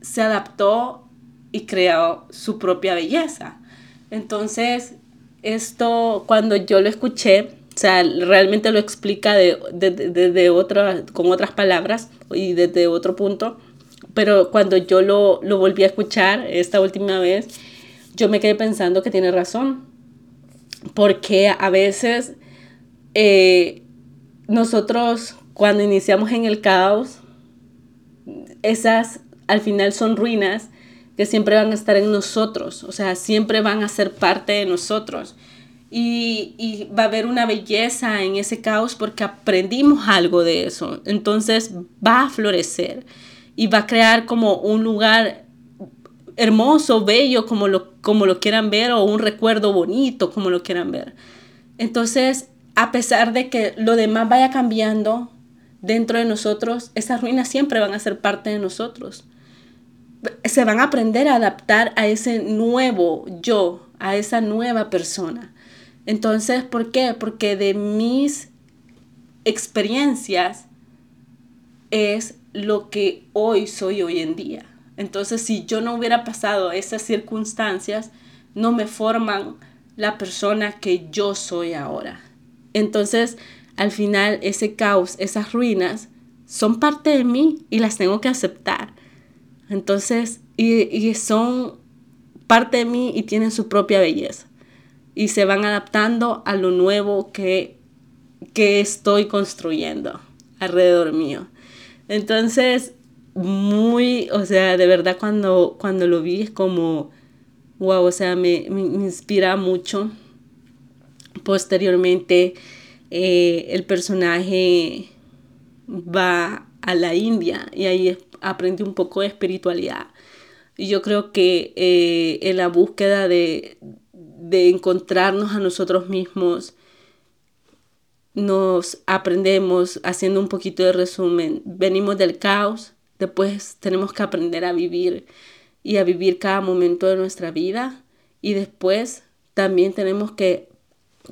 se adaptó y creó su propia belleza. Entonces, esto cuando yo lo escuché, o sea, realmente lo explica de, de, con otras palabras y desde otro punto, pero cuando yo lo, lo volví a escuchar esta última vez, yo me quedé pensando que tiene razón. Porque a veces eh, nosotros cuando iniciamos en el caos, esas al final son ruinas que siempre van a estar en nosotros, o sea, siempre van a ser parte de nosotros. Y, y, va a haber una belleza en ese caos porque aprendimos algo de eso. Entonces va a florecer y va a crear como un lugar hermoso, bello, como lo, como lo quieran ver, o un recuerdo bonito, como lo quieran ver. Entonces, a pesar de que lo demás vaya cambiando dentro de nosotros, esas ruinas siempre van a ser parte de nosotros. Se van a aprender a adaptar a ese nuevo yo, a esa nueva persona. Entonces, ¿por qué? Porque de mis experiencias es lo que hoy soy hoy en día. Entonces, si yo no hubiera pasado esas circunstancias, no me forman la persona que yo soy ahora. Entonces, al final, ese caos, esas ruinas, son parte de mí y las tengo que aceptar. Entonces, y, son parte de mí y tienen su propia belleza. Y se van adaptando a lo nuevo que, que estoy construyendo alrededor mío. Entonces, muy, o sea, de verdad cuando, cuando lo vi es como, wow, o sea, me, me, inspira mucho. Posteriormente, eh, el personaje va a la India y ahí aprende un poco de espiritualidad. Y yo creo que eh, en la búsqueda de, de encontrarnos a nosotros mismos, nos aprendemos, haciendo un poquito de resumen, venimos del caos, Después tenemos que aprender a vivir y a vivir cada momento de nuestra vida. Y después también tenemos que,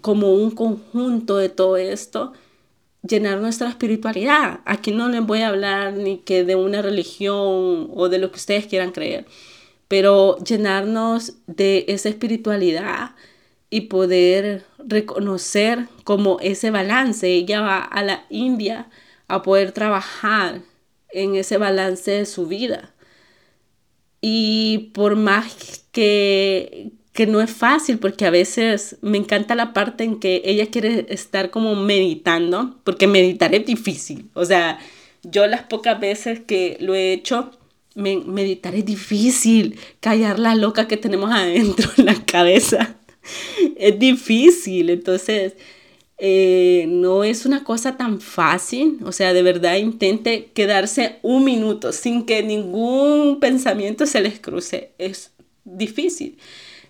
como un conjunto de todo esto, llenar nuestra espiritualidad. Aquí no les voy a hablar ni que de una religión o de lo que ustedes quieran creer, pero llenarnos de esa espiritualidad y poder reconocer como ese balance. Ella va a la India a poder trabajar en ese balance de su vida. Y por más que, que no es fácil, porque a veces me encanta la parte en que ella quiere estar como meditando, porque meditar es difícil. O sea, yo las pocas veces que lo he hecho, meditar es difícil, callar la loca que tenemos adentro en la cabeza. es difícil, entonces eh, no es una cosa tan fácil, o sea, de verdad intente quedarse un minuto sin que ningún pensamiento se les cruce, es difícil.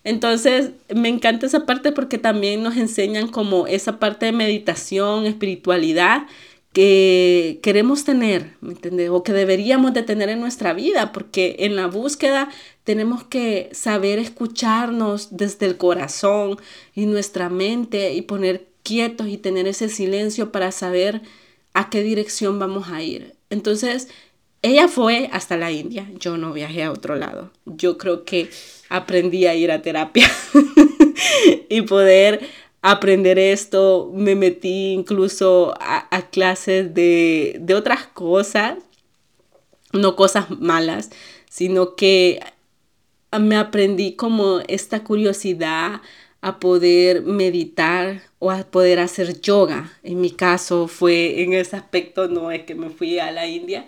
Entonces, me encanta esa parte porque también nos enseñan como esa parte de meditación, espiritualidad que queremos tener, ¿me entiendes? O que deberíamos de tener en nuestra vida, porque en la búsqueda tenemos que saber escucharnos desde el corazón y nuestra mente y poner quietos y tener ese silencio para saber a qué dirección vamos a ir. Entonces, ella fue hasta la India, yo no viajé a otro lado. Yo creo que aprendí a ir a terapia y poder aprender esto. Me metí incluso a, clases de, de otras cosas, no cosas malas, sino que me aprendí como esta curiosidad a poder meditar o a poder hacer yoga. En mi caso fue en ese aspecto, no es que me fui a la India,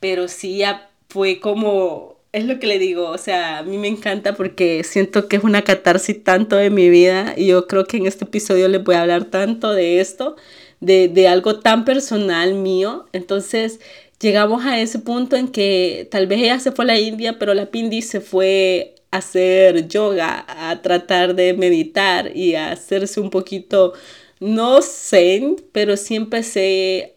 pero sí ya fue como, es lo que le digo, o sea, a mí me encanta porque siento que es una catarsis tanto de mi vida y yo creo que en este episodio les voy a hablar tanto de esto, de, de algo tan personal mío. Entonces, llegamos a ese punto en que tal vez ella se fue a la India, pero la Pindi se fue a hacer yoga, a tratar de meditar y a hacerse un poquito, no zen, pero sí empecé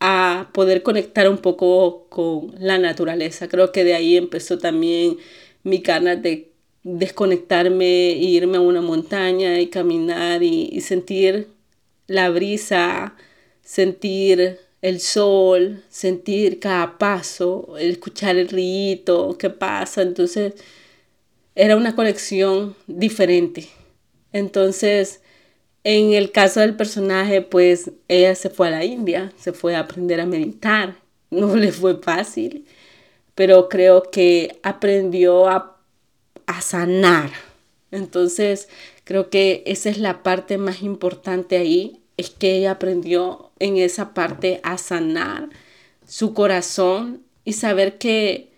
a poder conectar un poco con la naturaleza. Creo que de ahí empezó también mi ganas de desconectarme e irme a una montaña y caminar y, sentir la brisa, sentir el sol, sentir cada paso, escuchar el río, qué pasa. Entonces, era una conexión diferente. Entonces, en el caso del personaje, pues ella se fue a la India, se fue a aprender a meditar. No le fue fácil, pero creo que aprendió a, a sanar. Entonces, creo que esa es la parte más importante ahí, es que ella aprendió en esa parte a sanar su corazón y saber que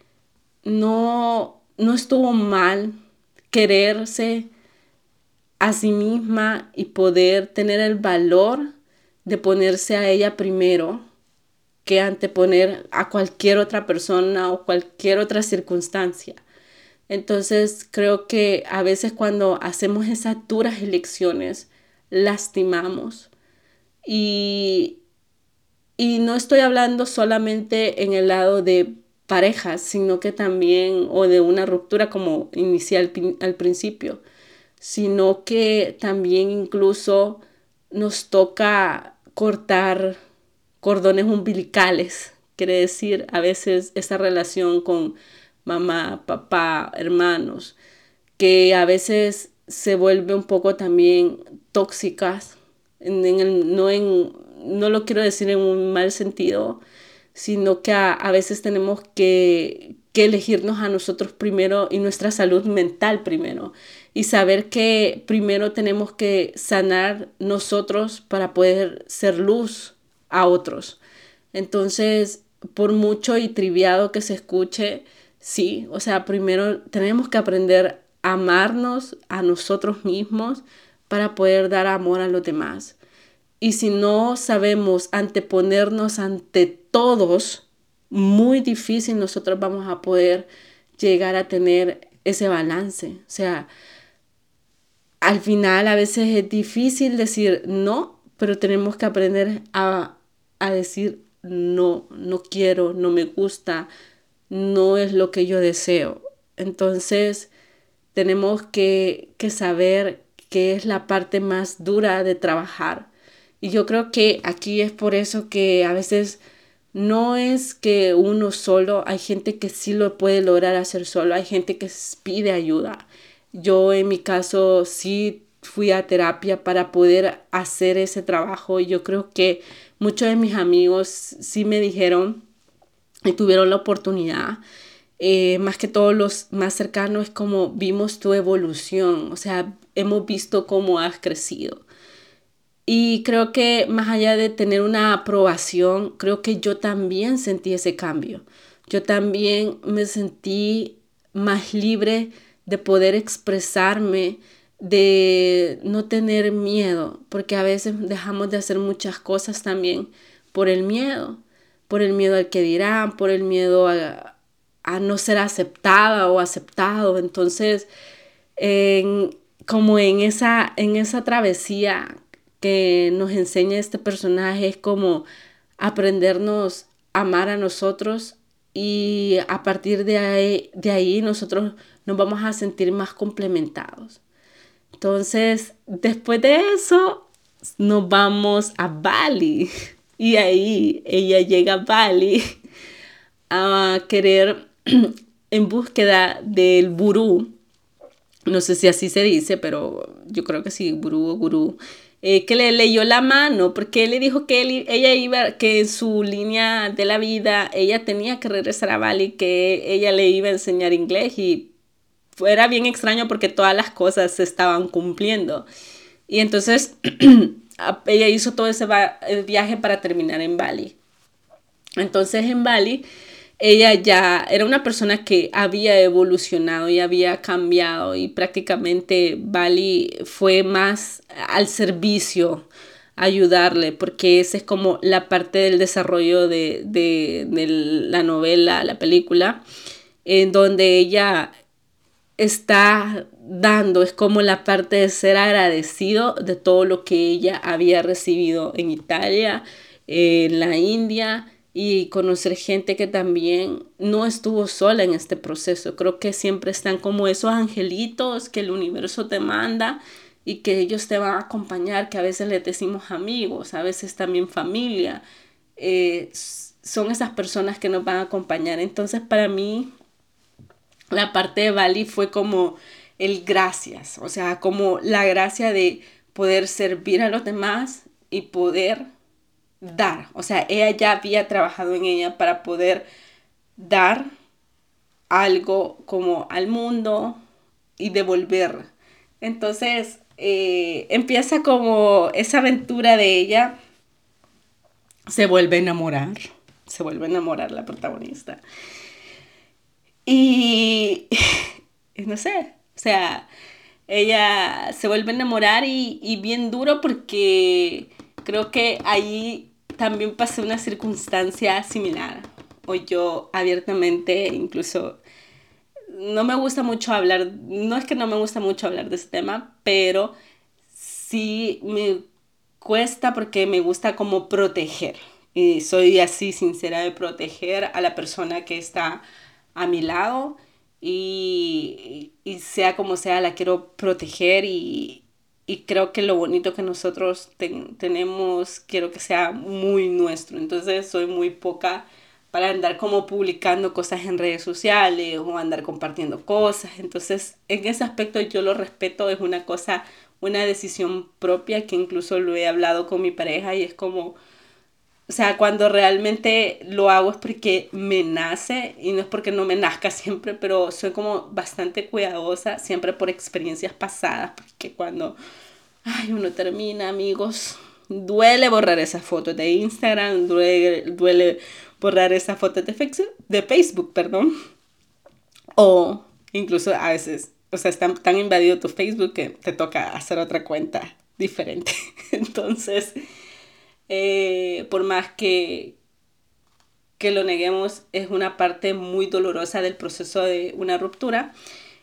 no, no estuvo mal quererse a sí misma y poder tener el valor de ponerse a ella primero que anteponer a cualquier otra persona o cualquier otra circunstancia. Entonces creo que a veces cuando hacemos esas duras elecciones, lastimamos y, y no estoy hablando solamente en el lado de parejas, sino que también, o de una ruptura como inicial al principio, sino que también incluso nos toca cortar cordones umbilicales, quiere decir a veces esa relación con mamá, papá, hermanos, que a veces se vuelve un poco también tóxicas en, el, no, en, no lo quiero decir en un mal sentido, sino que a, veces tenemos que, que elegirnos a nosotros primero y nuestra salud mental primero y saber que primero tenemos que sanar nosotros para poder ser luz a otros. Entonces, por mucho y triviado que se escuche, sí, o sea, primero tenemos que aprender a amarnos a nosotros mismos para poder dar amor a los demás. Y si no sabemos anteponernos ante todos, muy difícil nosotros vamos a poder llegar a tener ese balance. O sea, al final a veces es difícil decir no, pero tenemos que aprender a, a decir no, no quiero, no me gusta, no es lo que yo deseo. Entonces, tenemos que, que saber que es la parte más dura de trabajar Y yo creo que aquí es por eso que a veces no es que uno solo, hay gente que sí lo puede lograr hacer solo, hay gente que pide ayuda. Yo en mi caso sí fui a terapia para poder hacer ese trabajo y yo creo que muchos de mis amigos sí me dijeron y tuvieron la oportunidad. Eh, más que todos los más cercanos es como vimos tu evolución, o sea, hemos visto cómo has crecido. Y creo que más allá de tener una aprobación, creo que yo también sentí ese cambio. Yo también me sentí más libre de poder expresarme, de no tener miedo, porque a veces dejamos de hacer muchas cosas también por el miedo, por el miedo al que dirán, por el miedo a, no ser aceptada o aceptado. Entonces, como en esa, en esa travesía que nos enseña este personaje es como aprendernos a amar a nosotros y a partir de ahí, de ahí nosotros nos vamos a sentir más complementados. Entonces, después de eso, nos vamos a Bali. Y ahí ella llega a Bali a querer en búsqueda del burú. No sé si así se dice, pero yo creo que sí, burú o gurú eh, que le leyó la mano, porque él le dijo que ella iba, que en su línea de la vida, ella tenía que regresar a Bali, que ella le iba a enseñar inglés y era bien extraño porque todas las cosas se estaban cumpliendo. Y entonces ella hizo todo ese viaje para terminar en Bali. Entonces en Bali ella ya era una persona que había evolucionado y había cambiado y prácticamente Bali fue más al servicio ayudarle porque esa es como la parte del desarrollo de, la novela, la película, en donde ella está dando, es como la parte de ser agradecido de todo lo que ella había recibido en Italia, en la India y conocer gente que también no estuvo sola en este proceso. Creo que siempre están como esos angelitos que el universo te manda y que ellos te van a acompañar, que a veces les decimos amigos, a veces también familia. Eh, son esas personas que nos van a acompañar. Entonces para mí la parte de Bali fue como el gracias, o sea, como la gracia de poder servir a los demás y poder dar. O sea, ella ya había trabajado en ella para poder dar algo como al mundo y devolver. Entonces eh, empieza como esa aventura de ella. Se vuelve a enamorar. Se vuelve a enamorar la protagonista. Y no sé, o sea, ella se vuelve a enamorar y, y bien duro porque creo que ahí también pasé una circunstancia similar. O yo abiertamente, incluso, no me gusta mucho hablar, no es que no me gusta mucho hablar de este tema, pero sí me cuesta porque me gusta como proteger. Y soy así sincera de proteger a la persona que está a mi lado y, y sea como sea, la quiero proteger y, y creo que lo bonito que nosotros tenemos, quiero que sea muy nuestro. Entonces soy muy poca para andar como publicando cosas en redes sociales o andar compartiendo cosas. Entonces en ese aspecto yo lo respeto, es una cosa, una decisión propia que incluso lo he hablado con mi pareja y es como, o sea, cuando realmente lo hago es porque me nace y no es porque no me nazca siempre, pero soy como bastante cuidadosa siempre por experiencias pasadas, porque cuando ay, uno termina, amigos, duele borrar esas fotos de Instagram, duele, duele borrar esas fotos de Facebook, de Facebook, perdón. O incluso a veces, o sea, está tan invadido tu Facebook que te toca hacer otra cuenta diferente. Entonces, eh, por más que, que lo neguemos, es una parte muy dolorosa del proceso de una ruptura.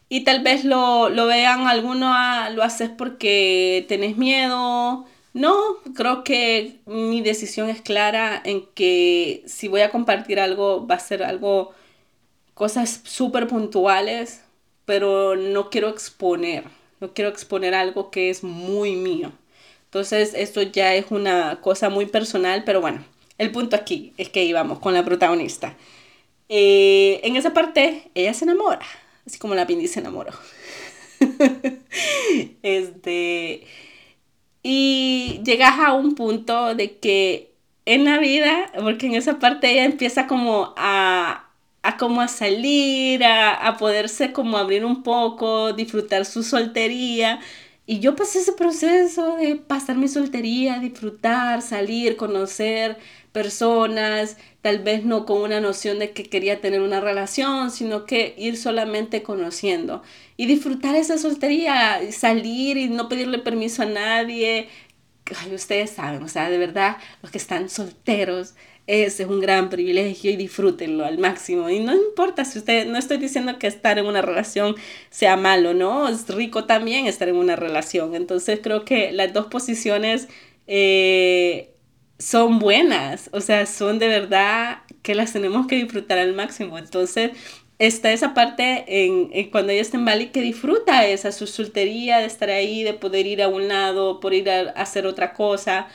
Y tal vez lo, vean algunos, ah, lo haces porque tenés miedo. No, creo que mi decisión es clara en que si voy a compartir algo, va a ser algo, cosas súper puntuales, pero no quiero exponer, no quiero exponer algo que es muy mío. Entonces, esto ya es una cosa muy personal, pero bueno, el punto aquí es que íbamos con la protagonista. Eh, en esa parte, ella se enamora, así como la Pindy se enamoró. este, y llegas a un punto de que en la vida, porque en esa parte ella empieza como a, a como a salir, a, a poderse como abrir un poco, disfrutar su soltería y yo pasé ese proceso de pasar mi soltería, disfrutar, salir, conocer personas, tal vez no con una noción de que quería tener una relación, sino que ir solamente conociendo y disfrutar esa soltería, salir y no pedirle permiso a nadie. Ay, ustedes saben, o sea, de verdad, los que están solteros, ese es un gran privilegio y disfrútenlo al máximo. Y no importa si usted, no estoy diciendo que estar en una relación sea malo, ¿no? Es rico también estar en una relación. Entonces creo que las dos posiciones eh, son buenas, o sea, son de verdad que las tenemos que disfrutar al máximo. Entonces está esa parte en, cuando ella está en Bali que disfruta esa su soltería, de estar ahí, de poder ir a un lado, por ir a hacer otra cosa.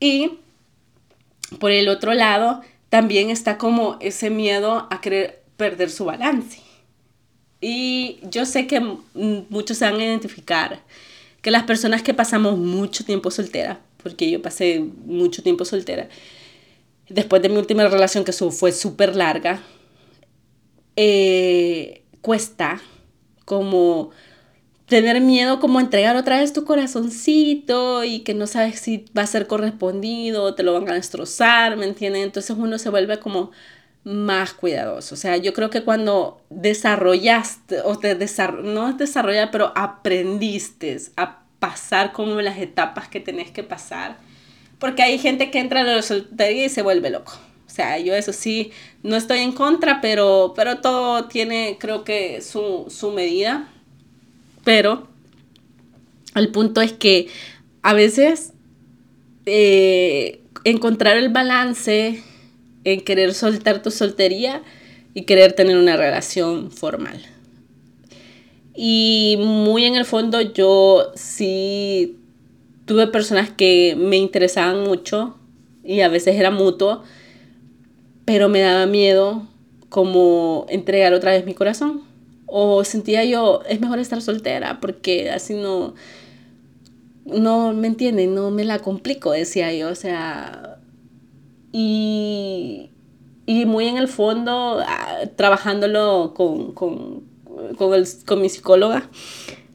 Y por el otro lado, también está como ese miedo a querer perder su balance. Y yo sé que muchos se van a identificar que las personas que pasamos mucho tiempo soltera, porque yo pasé mucho tiempo soltera, después de mi última relación que fue súper larga, eh, cuesta como tener miedo como entregar otra vez tu corazoncito y que no sabes si va a ser correspondido, te lo van a destrozar, ¿me entienden? Entonces uno se vuelve como más cuidadoso. O sea, yo creo que cuando desarrollaste, o te desarroll no desarrollar, pero aprendiste a pasar como las etapas que tenés que pasar, porque hay gente que entra a la soltería y se vuelve loco. O sea, yo eso sí, no estoy en contra, pero, pero todo tiene, creo que, su, su medida pero el punto es que a veces eh, encontrar el balance en querer soltar tu soltería y querer tener una relación formal. Y muy en el fondo yo sí tuve personas que me interesaban mucho y a veces era mutuo, pero me daba miedo como entregar otra vez mi corazón. O sentía yo, es mejor estar soltera porque así no, no me entienden, no me la complico, decía yo. O sea, y, y muy en el fondo, ah, trabajándolo con, con, con, el, con mi psicóloga,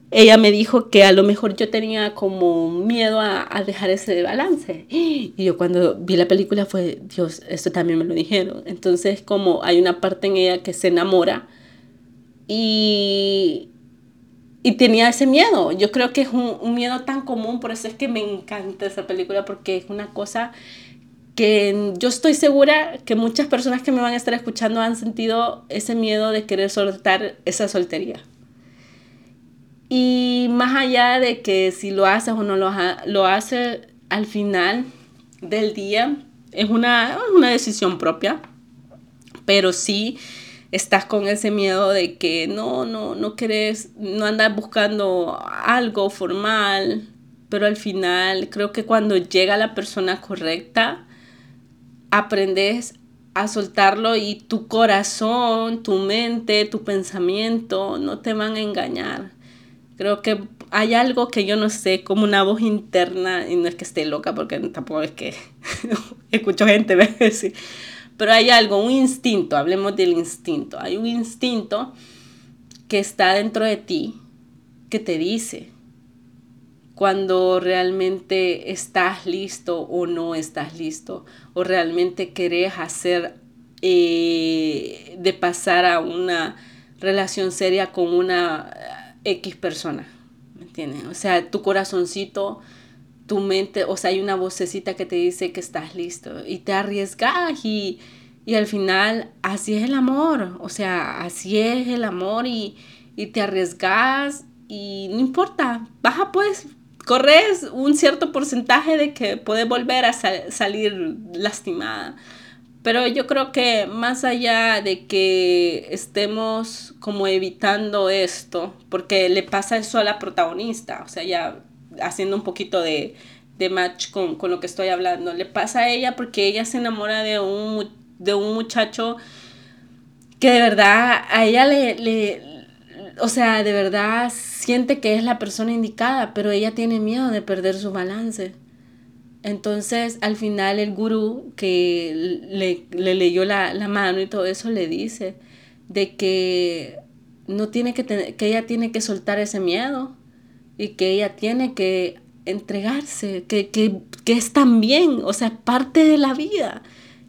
ella me dijo que a lo mejor yo tenía como miedo a, a, dejar ese balance. Y yo cuando vi la película fue, Dios, esto también me lo dijeron. Entonces como hay una parte en ella que se enamora y, y tenía ese miedo. Yo creo que es un, un, miedo tan común, por eso es que me encanta esa película, porque es una cosa que yo estoy segura que muchas personas que me van a estar escuchando han sentido ese miedo de querer soltar esa soltería. Y más allá de que si lo haces o no lo, lo haces, al final del día es una, una decisión propia, pero sí estás con ese miedo de que no, no, no querés, no andas buscando algo formal, pero al final creo que cuando llega la persona correcta, aprendes a soltarlo y tu corazón, tu mente, tu pensamiento no te van a engañar. Creo que hay algo que yo no sé, como una voz interna, y no es que esté loca, porque tampoco es que escucho gente decir, pero hay algo, un instinto, hablemos del instinto. Hay un instinto que está dentro de ti que te dice cuando realmente estás listo o no estás listo, o realmente querés hacer eh, de pasar a una relación seria con una X persona. ¿Me entiendes? O sea, tu corazoncito tu mente, o sea, hay una vocecita que te dice que estás listo y te arriesgas y, y al final así es el amor, o sea, así es el amor y, y te arriesgas y no importa, baja pues, corres un cierto porcentaje de que puedes volver a salir lastimada. Pero yo creo que más allá de que estemos como evitando esto, porque le pasa eso a la protagonista, o sea, ya haciendo un poquito de, de match con, con, lo que estoy hablando. Le pasa a ella porque ella se enamora de un, de un muchacho que de verdad a ella le, le, o sea, de verdad siente que es la persona indicada, pero ella tiene miedo de perder su balance. Entonces, al final el gurú que le, leyó la, mano y todo eso le dice de que no tiene que que ella tiene que soltar ese miedo y que ella tiene que entregarse, que, que, que es también, o sea, parte de la vida,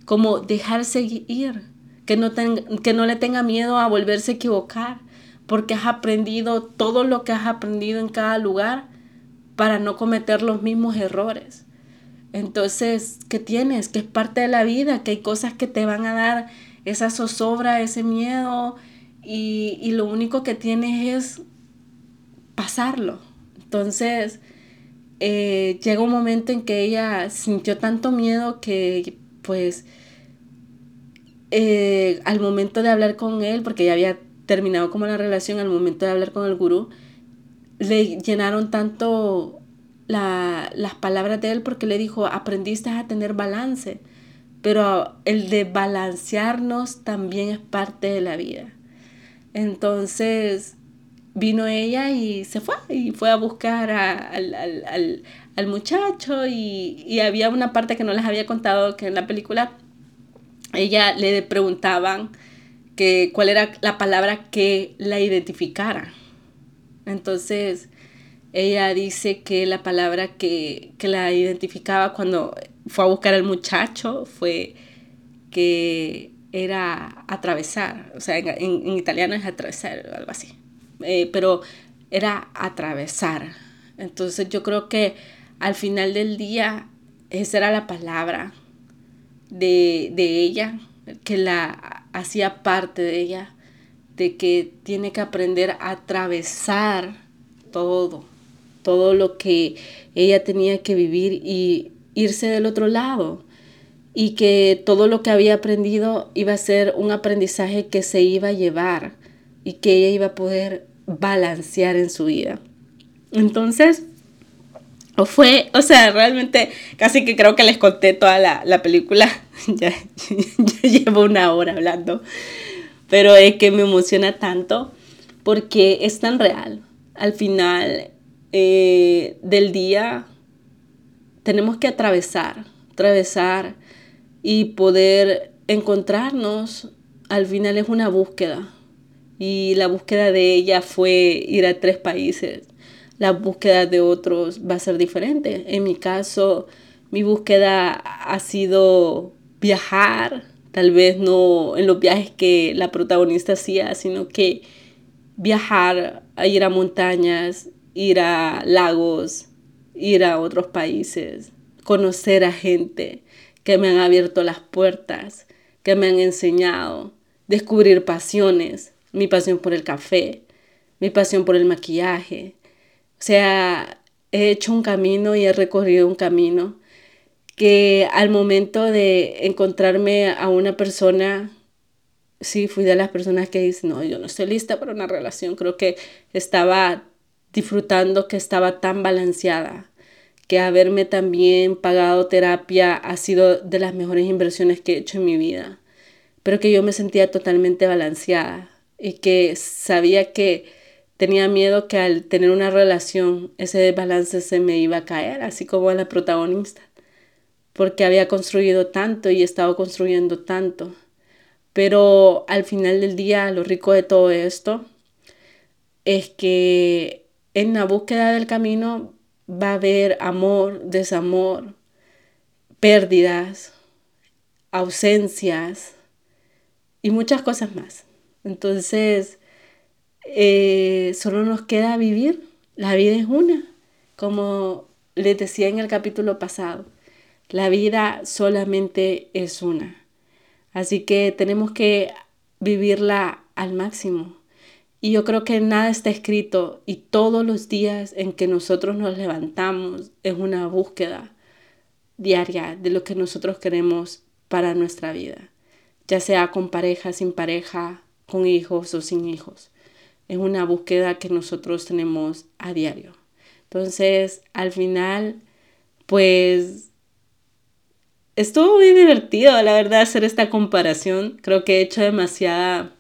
como dejarse ir, que no, que no le tenga miedo a volverse a equivocar, porque has aprendido todo lo que has aprendido en cada lugar para no cometer los mismos errores. Entonces, ¿qué tienes? Que es parte de la vida, que hay cosas que te van a dar esa zozobra, ese miedo, y, lo único que tienes es pasarlo. Entonces, eh, llega un momento en que ella sintió tanto miedo que, pues, eh, al momento de hablar con él, porque ya había terminado como la relación, al momento de hablar con el gurú, le llenaron tanto las palabras de él porque le dijo, aprendiste a tener balance, pero el de balancearnos también es parte de la vida. Entonces vino ella y se fue y fue a buscar al, muchacho y, y, había una parte que no les había contado que en la película ella le preguntaban que cuál era la palabra que la identificara. Entonces ella dice que la palabra que, la identificaba cuando fue a buscar al muchacho fue que era atravesar, o sea, en, italiano es atravesar, algo así, eh, pero era atravesar. Entonces yo creo que al final del día esa era la palabra de, de ella, que la hacía parte de ella, de que tiene que aprender a atravesar todo, todo lo que ella tenía que vivir y irse del otro lado y que todo lo que había aprendido iba a ser un aprendizaje que se iba a llevar y que ella iba a poder balancear en su vida. Entonces, fue, o sea, realmente casi que creo que les conté toda la, película, ya, ya llevo una hora hablando, pero es que me emociona tanto porque es tan real. Al final, eh, del día tenemos que atravesar, atravesar y poder encontrarnos. Al final es una búsqueda y la búsqueda de ella fue ir a tres países. La búsqueda de otros va a ser diferente. En mi caso, mi búsqueda ha sido viajar, tal vez no en los viajes que la protagonista hacía, sino que viajar, a ir a montañas, ir a lagos, ir a otros países, conocer a gente que me han abierto las puertas, que me han enseñado, descubrir pasiones, mi pasión por el café, mi pasión por el maquillaje. O sea, he hecho un camino y he recorrido un camino que al momento de encontrarme a una persona, sí, fui de las personas que dicen, no, yo no estoy lista para una relación, creo que estaba disfrutando que estaba tan balanceada, que haberme también pagado terapia ha sido de las mejores inversiones que he hecho en mi vida, pero que yo me sentía totalmente balanceada y que sabía que tenía miedo que al tener una relación ese balance se me iba a caer, así como a la protagonista, porque había construido tanto y estado construyendo tanto. Pero al final del día, lo rico de todo esto es que en la búsqueda del camino va a haber amor, desamor, pérdidas, ausencias y muchas cosas más. Entonces, eh, solo nos queda vivir. La vida es una, como les decía en el capítulo pasado. La vida solamente es una. Así que tenemos que vivirla al máximo. Y yo creo que nada está escrito y todos los días en que nosotros nos levantamos es una búsqueda diaria de lo que nosotros queremos para nuestra vida, ya sea con pareja, sin pareja, con hijos o sin hijos. Es una búsqueda que nosotros tenemos a diario. Entonces, al final, pues estuvo muy divertido, la verdad, hacer esta comparación. Creo que he hecho demasiada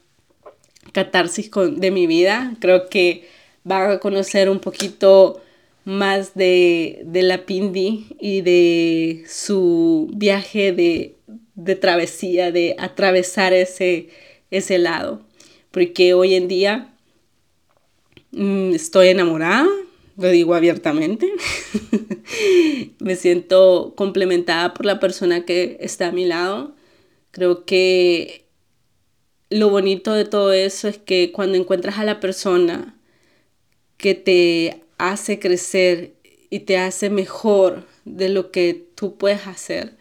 catarsis con, de mi vida. Creo que van a conocer un poquito más de, de la Pindi y de su viaje de, de travesía, de atravesar ese, ese lado. Porque hoy en día mm, estoy enamorada, lo digo abiertamente. Me siento complementada por la persona que está a mi lado. Creo que lo bonito de todo eso es que cuando encuentras a la persona que te hace crecer y te hace mejor de lo que tú puedes hacer,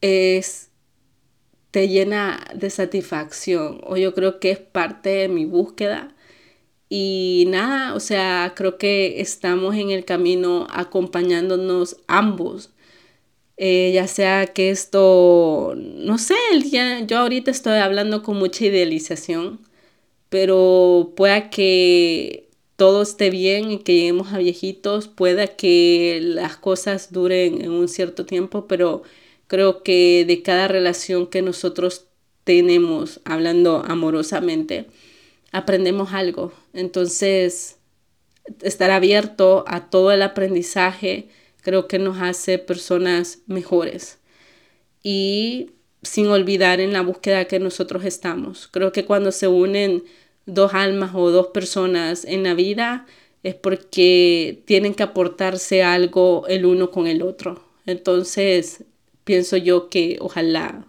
es te llena de satisfacción o yo creo que es parte de mi búsqueda y nada, o sea, creo que estamos en el camino acompañándonos ambos. Eh, ya sea que esto, no sé, yo ahorita estoy hablando con mucha idealización, pero pueda que todo esté bien y que lleguemos a viejitos, pueda que las cosas duren en un cierto tiempo, pero creo que de cada relación que nosotros tenemos, hablando amorosamente, aprendemos algo. Entonces, estar abierto a todo el aprendizaje creo que nos hace personas mejores. Y sin olvidar en la búsqueda que nosotros estamos. Creo que cuando se unen dos almas o dos personas en la vida es porque tienen que aportarse algo el uno con el otro. Entonces, pienso yo que ojalá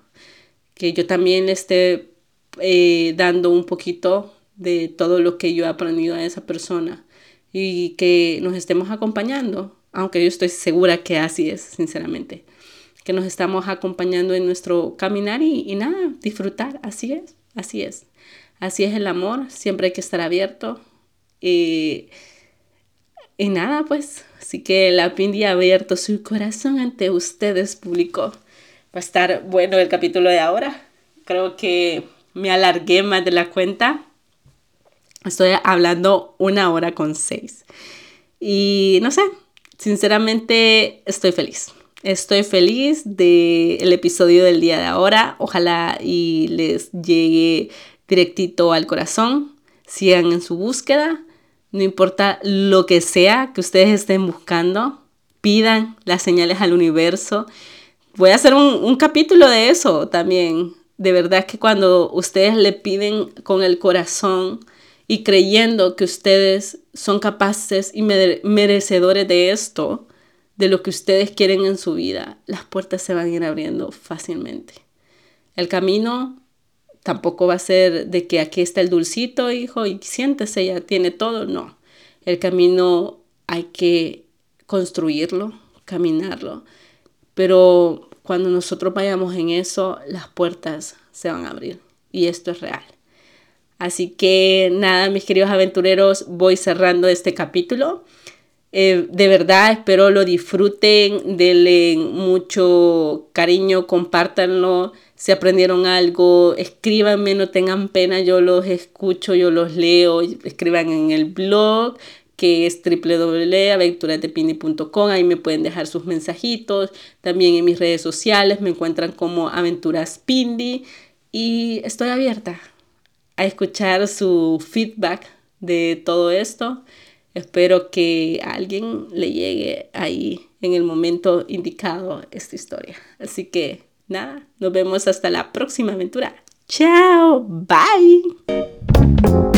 que yo también esté eh, dando un poquito de todo lo que yo he aprendido a esa persona y que nos estemos acompañando, aunque yo estoy segura que así es, sinceramente, que nos estamos acompañando en nuestro caminar y, nada, disfrutar, así es, así es. Así es el amor, siempre hay que estar abierto. Y, y nada, pues, así que la Pindi ha abierto su corazón ante ustedes, público. Va a estar bueno el capítulo de ahora. Creo que me alargué más de la cuenta. Estoy hablando una hora con seis. Y no sé, sinceramente estoy feliz. Estoy feliz del episodio del día de ahora. Ojalá y les llegue directito al corazón. Sigan en su búsqueda. No importa lo que sea que ustedes estén buscando. Pidan las señales al universo. Voy a hacer un, capítulo de eso también. De verdad que cuando ustedes le piden con el corazón, y creyendo que ustedes son capaces y merecedores de esto, de lo que ustedes quieren en su vida, las puertas se van a ir abriendo fácilmente. El camino tampoco va a ser de que aquí está el dulcito, hijo, y siéntese, ya tiene todo. No. El camino hay que construirlo, caminarlo. Pero cuando nosotros vayamos en eso, las puertas se van a abrir. Y esto es real. Así que nada, mis queridos aventureros, voy cerrando este capítulo. Eh, de verdad, espero lo disfruten, denle mucho cariño, compártanlo. Si aprendieron algo, escríbanme, no tengan pena, yo los escucho, yo los leo, escriban en el blog que es www.aventurasdepindi.com, ahí me pueden dejar sus mensajitos, también en mis redes sociales me encuentran como Aventuras Pindi y estoy abierta, a escuchar su feedback de todo esto. Espero que a alguien le llegue ahí en el momento indicado esta historia. Así que nada, nos vemos hasta la próxima aventura. Chao, bye.